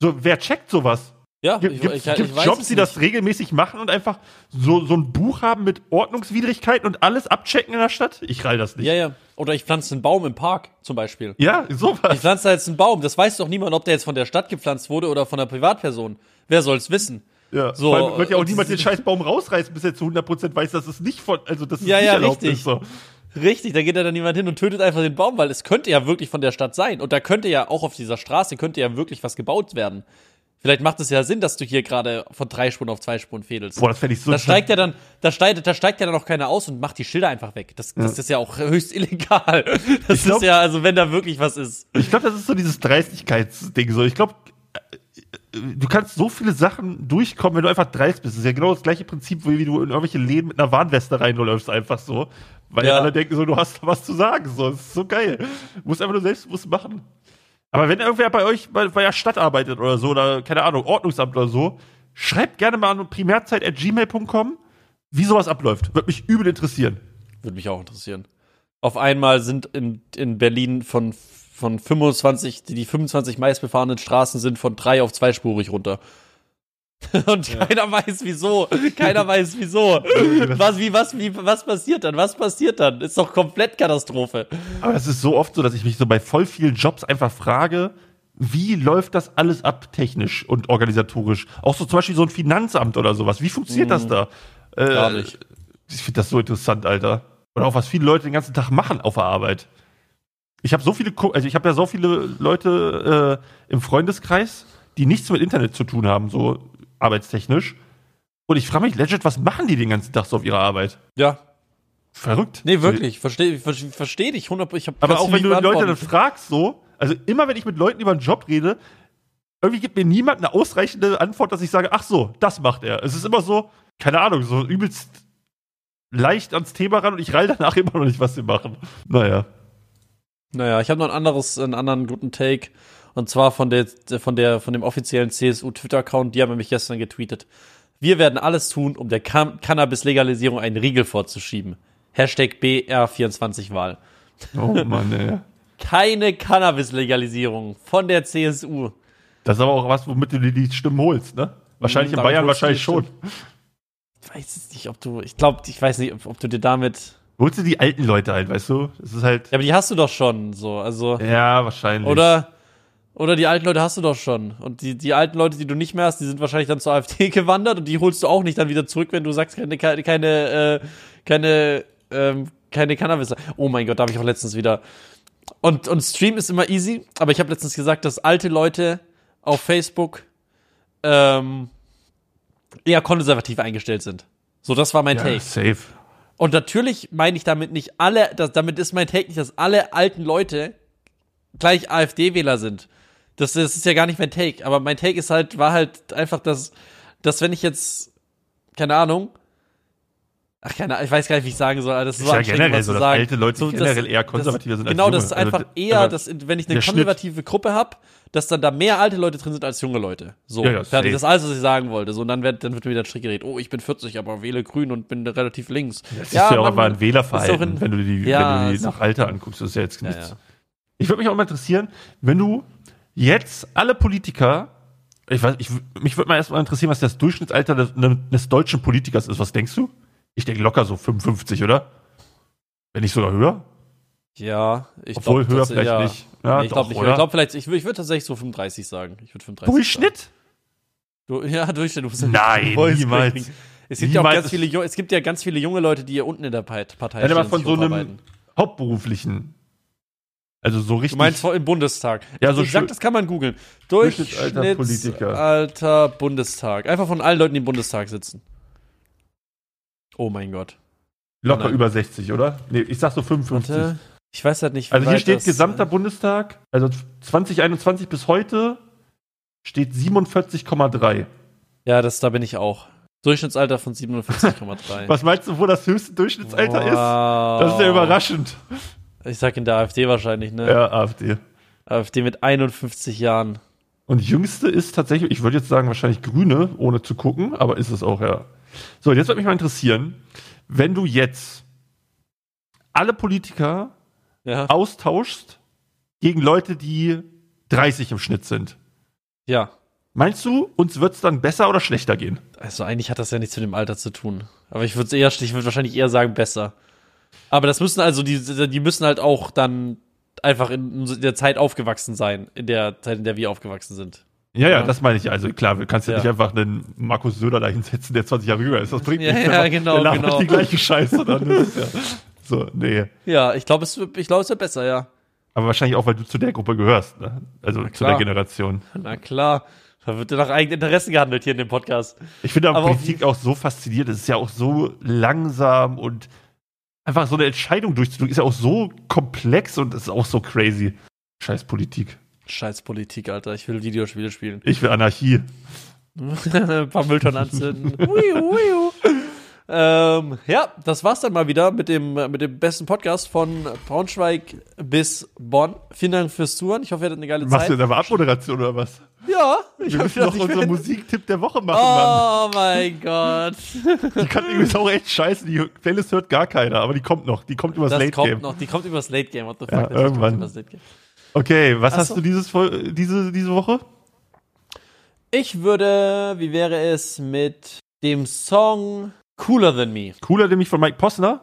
So, wer checkt sowas? Ja Gibt ich, es ich, ich weiß Jobs, es die das regelmäßig machen und einfach so, so ein Buch haben mit Ordnungswidrigkeiten und alles abchecken in der Stadt? Ich rall das nicht. Ja, ja. Oder ich pflanze einen Baum im Park zum Beispiel. Ja, Ich sowas. pflanze da jetzt einen Baum. Das weiß doch niemand, ob der jetzt von der Stadt gepflanzt wurde oder von einer Privatperson. Wer soll's wissen? Ja. So, Vor allem wird ja auch niemand den scheiß Baum rausreißen, bis er zu 100% weiß, dass es nicht von, also dass es Ja, nicht ja, erlaubt richtig. ist. So. Richtig, da geht ja dann niemand hin und tötet einfach den Baum, weil es könnte ja wirklich von der Stadt sein. Und da könnte ja auch auf dieser Straße könnte ja wirklich was gebaut werden. Vielleicht macht es ja Sinn, dass du hier gerade von drei Spuren auf zwei Spuren fädelst. Boah, das fände ich so Da steigt ja dann, da steigt, da steigt ja dann noch keiner aus und macht die Schilder einfach weg. Das, das ist ja auch höchst illegal. Das glaub- ist ja, also wenn da wirklich was ist. Ich glaube, das ist so dieses Dreistigkeitsding. So, ich glaube, du kannst so viele Sachen durchkommen, wenn du einfach dreist bist. Das ist ja genau das gleiche Prinzip, wie du in irgendwelche Läden mit einer Warnweste reinläufst, einfach so. Weil Ja. alle denken so, du hast was zu sagen. So, das ist so geil. Du musst einfach nur selbstbewusst machen. Aber wenn irgendwer bei euch bei, bei der Stadt arbeitet oder so, oder keine Ahnung, Ordnungsamt oder so, schreibt gerne mal an primärzeit.gmail.com, wie sowas abläuft. Würde mich übel interessieren. Würde mich auch interessieren. Auf einmal sind in, in Berlin von, von 25, die, die 25 meistbefahrenen Straßen sind von drei auf zweispurig runter. Und keiner weiß wieso. Keiner weiß wieso. Was, wie, was, wie, was passiert dann? Was passiert dann? Ist doch komplett Katastrophe. Aber es ist so oft so, dass ich mich so bei voll vielen Jobs einfach frage, wie läuft das alles ab technisch und organisatorisch? Auch so zum Beispiel so ein Finanzamt oder sowas. Wie funktioniert das da? Äh, Mhm. Gar nicht. Ich finde das so interessant, Alter. Oder auch was viele Leute den ganzen Tag machen auf der Arbeit. Ich habe so viele, also ich habe ja so viele Leute äh, im Freundeskreis, die nichts mit Internet zu tun haben, so arbeitstechnisch. Und ich frage mich legit, was machen die den ganzen Tag so auf ihrer Arbeit? Ja. Verrückt. Nee, wirklich. Verstehe versteh, versteh dich. 100, ich hab, Aber auch wenn du Leute dann fragst, so, also immer wenn ich mit Leuten über einen Job rede, irgendwie gibt mir niemand eine ausreichende Antwort, dass ich sage, ach so, das macht er. Es ist immer so, keine Ahnung, so übelst leicht ans Thema ran und ich rall danach immer noch nicht, was sie machen. Naja. Naja, ich habe noch ein anderes, einen anderen guten Take. Und zwar von der, von der, von dem offiziellen CSU-Twitter-Account, die haben nämlich gestern getweetet. Wir werden alles tun, um der Can Cannabis-Legalisierung einen Riegel vorzuschieben. Hashtag BR24-Wahl. Oh Mann, ey. Keine Cannabis-Legalisierung von der CSU. Das ist aber auch was, womit du dir die Stimmen holst, ne? Wahrscheinlich in Damit Bayern wahrscheinlich schon. Ich weiß es nicht, ob du, ich glaube, ich weiß nicht, ob, ob du dir damit, Holst du die alten Leute halt, weißt du? Es ist halt, ja, aber die hast du doch schon, so, also, ja, wahrscheinlich. oder, oder die alten Leute hast du doch schon. Und die, die alten Leute, die du nicht mehr hast, die sind wahrscheinlich dann zur AfD gewandert und die holst du auch nicht dann wieder zurück, wenn du sagst, keine, keine, keine, äh, keine, ähm, keine Cannabis. Oh mein Gott, da habe ich auch letztens wieder Und, und Stream ist immer easy, aber ich habe letztens gesagt, dass alte Leute auf Facebook ähm, eher konservativ eingestellt sind. So, das war mein Ja, Take. safe. Und natürlich meine ich damit nicht alle, das, damit ist mein Take nicht, dass alle alten Leute gleich AfD-Wähler sind. Das, das ist ja gar nicht mein Take. Aber mein Take ist halt, war halt einfach, dass, dass wenn ich jetzt, keine Ahnung, ach keine Ahnung, ich weiß gar nicht, wie ich sagen soll, das ist, so ja generell was so, dass sagen. alte Leute So, generell eher konservativer sind als Genau, das ist Also, einfach d- eher, dass, wenn ich eine der Schnitt- konservative Gruppe habe, dass dann da mehr alte Leute drin sind als junge Leute. So, Ja, ja, fertig. Das ist alles, was ich sagen wollte. So, und dann wird, dann wird mir wieder Strick geredet. Oh, ich bin 40, aber wähle grün und bin relativ links. Das ist ja, auch aber ein Wählerverhalten, in- wenn du die, Ja, wenn du die nach Alter anguckst. Das ist ja jetzt Ja, nichts. ja. Ich würde mich auch mal interessieren, wenn du jetzt alle Politiker, ich weiß, ich, mich würde mal erstmal interessieren, was das Durchschnittsalter des, ne, des deutschen Politikers ist. Was denkst du? Ich denke locker so 55, oder? Wenn nicht sogar höher? Ja, ich Obwohl glaub, höher das- vielleicht ja. nicht. Ja, nee, ich glaube nicht. oder? Ich glaube vielleicht, ich, ich würde tatsächlich so 35 sagen. Ich würde 35 Durchschnitt? Sagen. Du, ja, Durchschnitt. Du Nein, niemals. Es gibt ja auch Niemals. ganz viele, es gibt ja ganz viele junge Leute, die hier unten in der Partei Partei Nein, aber von so einem hauptberuflichen. Also so richtig. Du meinst vor- im Bundestag? Ja, so ich sag, das kann man googeln. Durchschnittsalter Bundestag. Einfach von allen Leuten, die im Bundestag sitzen. Oh mein Gott. locker Nein. über 60, oder? Nee, ich sag so 55. Warte. Ich weiß halt nicht, wie Also hier steht das, gesamter äh, Bundestag, also 2021 bis heute steht 47,3. Ja, das, da bin ich auch. Durchschnittsalter von 47,3. Was meinst du, wo das höchste Durchschnittsalter ist? wow. Das ist ja überraschend. Ich sag in der AfD wahrscheinlich, ne? Ja, AfD. AfD mit 51 Jahren. Und jüngste ist tatsächlich, ich würde jetzt sagen, wahrscheinlich Grüne, ohne zu gucken, aber ist es auch, ja. So, jetzt würde mich mal interessieren, wenn du jetzt alle Politiker Ja. austauschst gegen Leute, die 30 im Schnitt sind. Ja. Meinst du, uns wird es dann besser oder schlechter gehen? Also eigentlich hat das ja nichts mit dem Alter zu tun. Aber ich würde eher, ich würde wahrscheinlich eher sagen besser. Aber das müssen also die, die müssen halt auch dann einfach in der Zeit aufgewachsen sein, in der Zeit, in der wir aufgewachsen sind. Ja, ja, Ja. das meine ich. Also klar, du kannst ja, Ja. nicht einfach einen Markus Söder da hinsetzen, der 20 Jahre jünger ist. Das bringt Ja, nichts. ja, genau, der genau. die gleiche Scheiße dann. Ist ja, so, nee. Ja, ich glaube, es, ich glaube, es wird besser, ja. Aber wahrscheinlich auch, weil du zu der Gruppe gehörst, ne? Also zu der Generation. Na klar. Da wird ja nach eigenen Interessen gehandelt hier in dem Podcast. Ich finde aber Politik auch so faszinierend. Es ist ja auch so langsam und einfach so eine Entscheidung durchzudrücken, ist ja auch so komplex und ist auch so crazy. Scheiß Politik. Scheiß Politik, Alter. Ich will Videospiele spielen. Ich will Anarchie. Ein paar Mülltonnen anzünden. Wiu, wiu. Ähm, ja, das war's dann mal wieder mit dem, mit dem besten Podcast von Braunschweig bis Bonn. Vielen Dank fürs Zuhören. Ich hoffe, ihr hattet eine geile Machst du Zeit. jetzt aber Abmoderation oder was? Ja, ich Wir müssen noch unseren Musiktipp der Woche machen, Mann. Oh mein Gott. Die kann irgendwie auch echt scheiße. Die Playlist hört gar keiner, aber die kommt noch. Die kommt übers Das Late kommt Game. noch. Die kommt übers Late Game. What the fuck? Ja, irgendwann. übers Late Game. Okay, was Ach hast so. du dieses, diese, diese Woche? Ich würde, wie wäre es mit dem Song Cooler Than Me? Cooler nämlich von Mike Posner.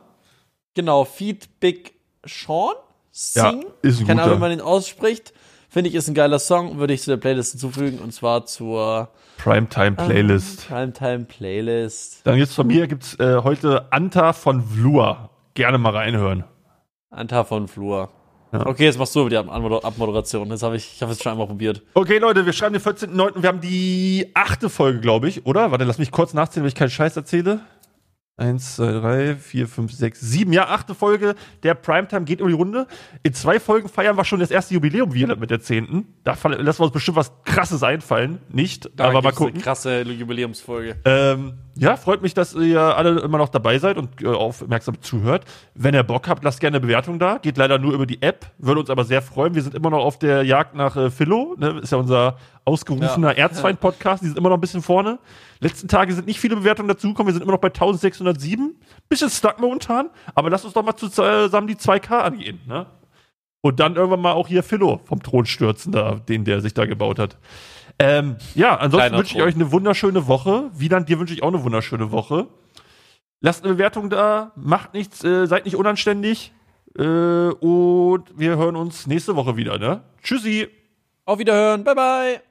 Genau, Feed Big Sean? Sing? ist ein Keine Ahnung, wie man den ausspricht. Finde ich, ist ein geiler Song, würde ich zu der Playlist hinzufügen und zwar zur Primetime Playlist. Primetime Playlist. Dann jetzt von mir gibt's äh, heute Anta von Vlua. Gerne mal reinhören. Anta von Flur. Ja. Okay, jetzt machst du die Ab- Abmoder- Abmoderation. Das habe ich, ich habe es schon einmal probiert. Okay, Leute, wir schreiben den 14.09. Wir haben die achte Folge, glaube ich, oder? Warte, lass mich kurz nachzählen, wenn ich keinen Scheiß erzähle. Eins, zwei, drei, vier, fünf, sechs, sieben. Ja, achte Folge. Der Primetime geht um die Runde. In zwei Folgen feiern wir schon das erste Jubiläum wieder mit der zehnten. Da lassen wir uns bestimmt was Krasses einfallen. Nicht, Da aber mal gucken. Eine krasse Jubiläumsfolge. Ähm, ja, freut mich, dass ihr alle immer noch dabei seid und äh, aufmerksam zuhört. Wenn ihr Bock habt, lasst gerne eine Bewertung da. Geht leider nur über die App. Würde uns aber sehr freuen. Wir sind immer noch auf der Jagd nach äh, Philo. Ne? Ist ja unser ausgerufener Ja. Erzfeind-Podcast. Die sind immer noch ein bisschen vorne. Letzten Tage sind nicht viele Bewertungen dazugekommen. Wir sind immer noch bei 1607. Bisschen stuck momentan. Aber lasst uns doch mal zusammen die 2K angehen. Ne? Und dann irgendwann mal auch hier Philo vom Thron stürzen, da, den der sich da gebaut hat. Ähm, ja, ansonsten Kleiner wünsche ich euch eine wunderschöne Woche. Wieland, dir wünsche ich auch eine wunderschöne Woche. Lasst eine Bewertung da, macht nichts, äh, seid nicht unanständig. Äh, und wir hören uns nächste Woche wieder, ne? Tschüssi! Auf Wiederhören. Bye, bye.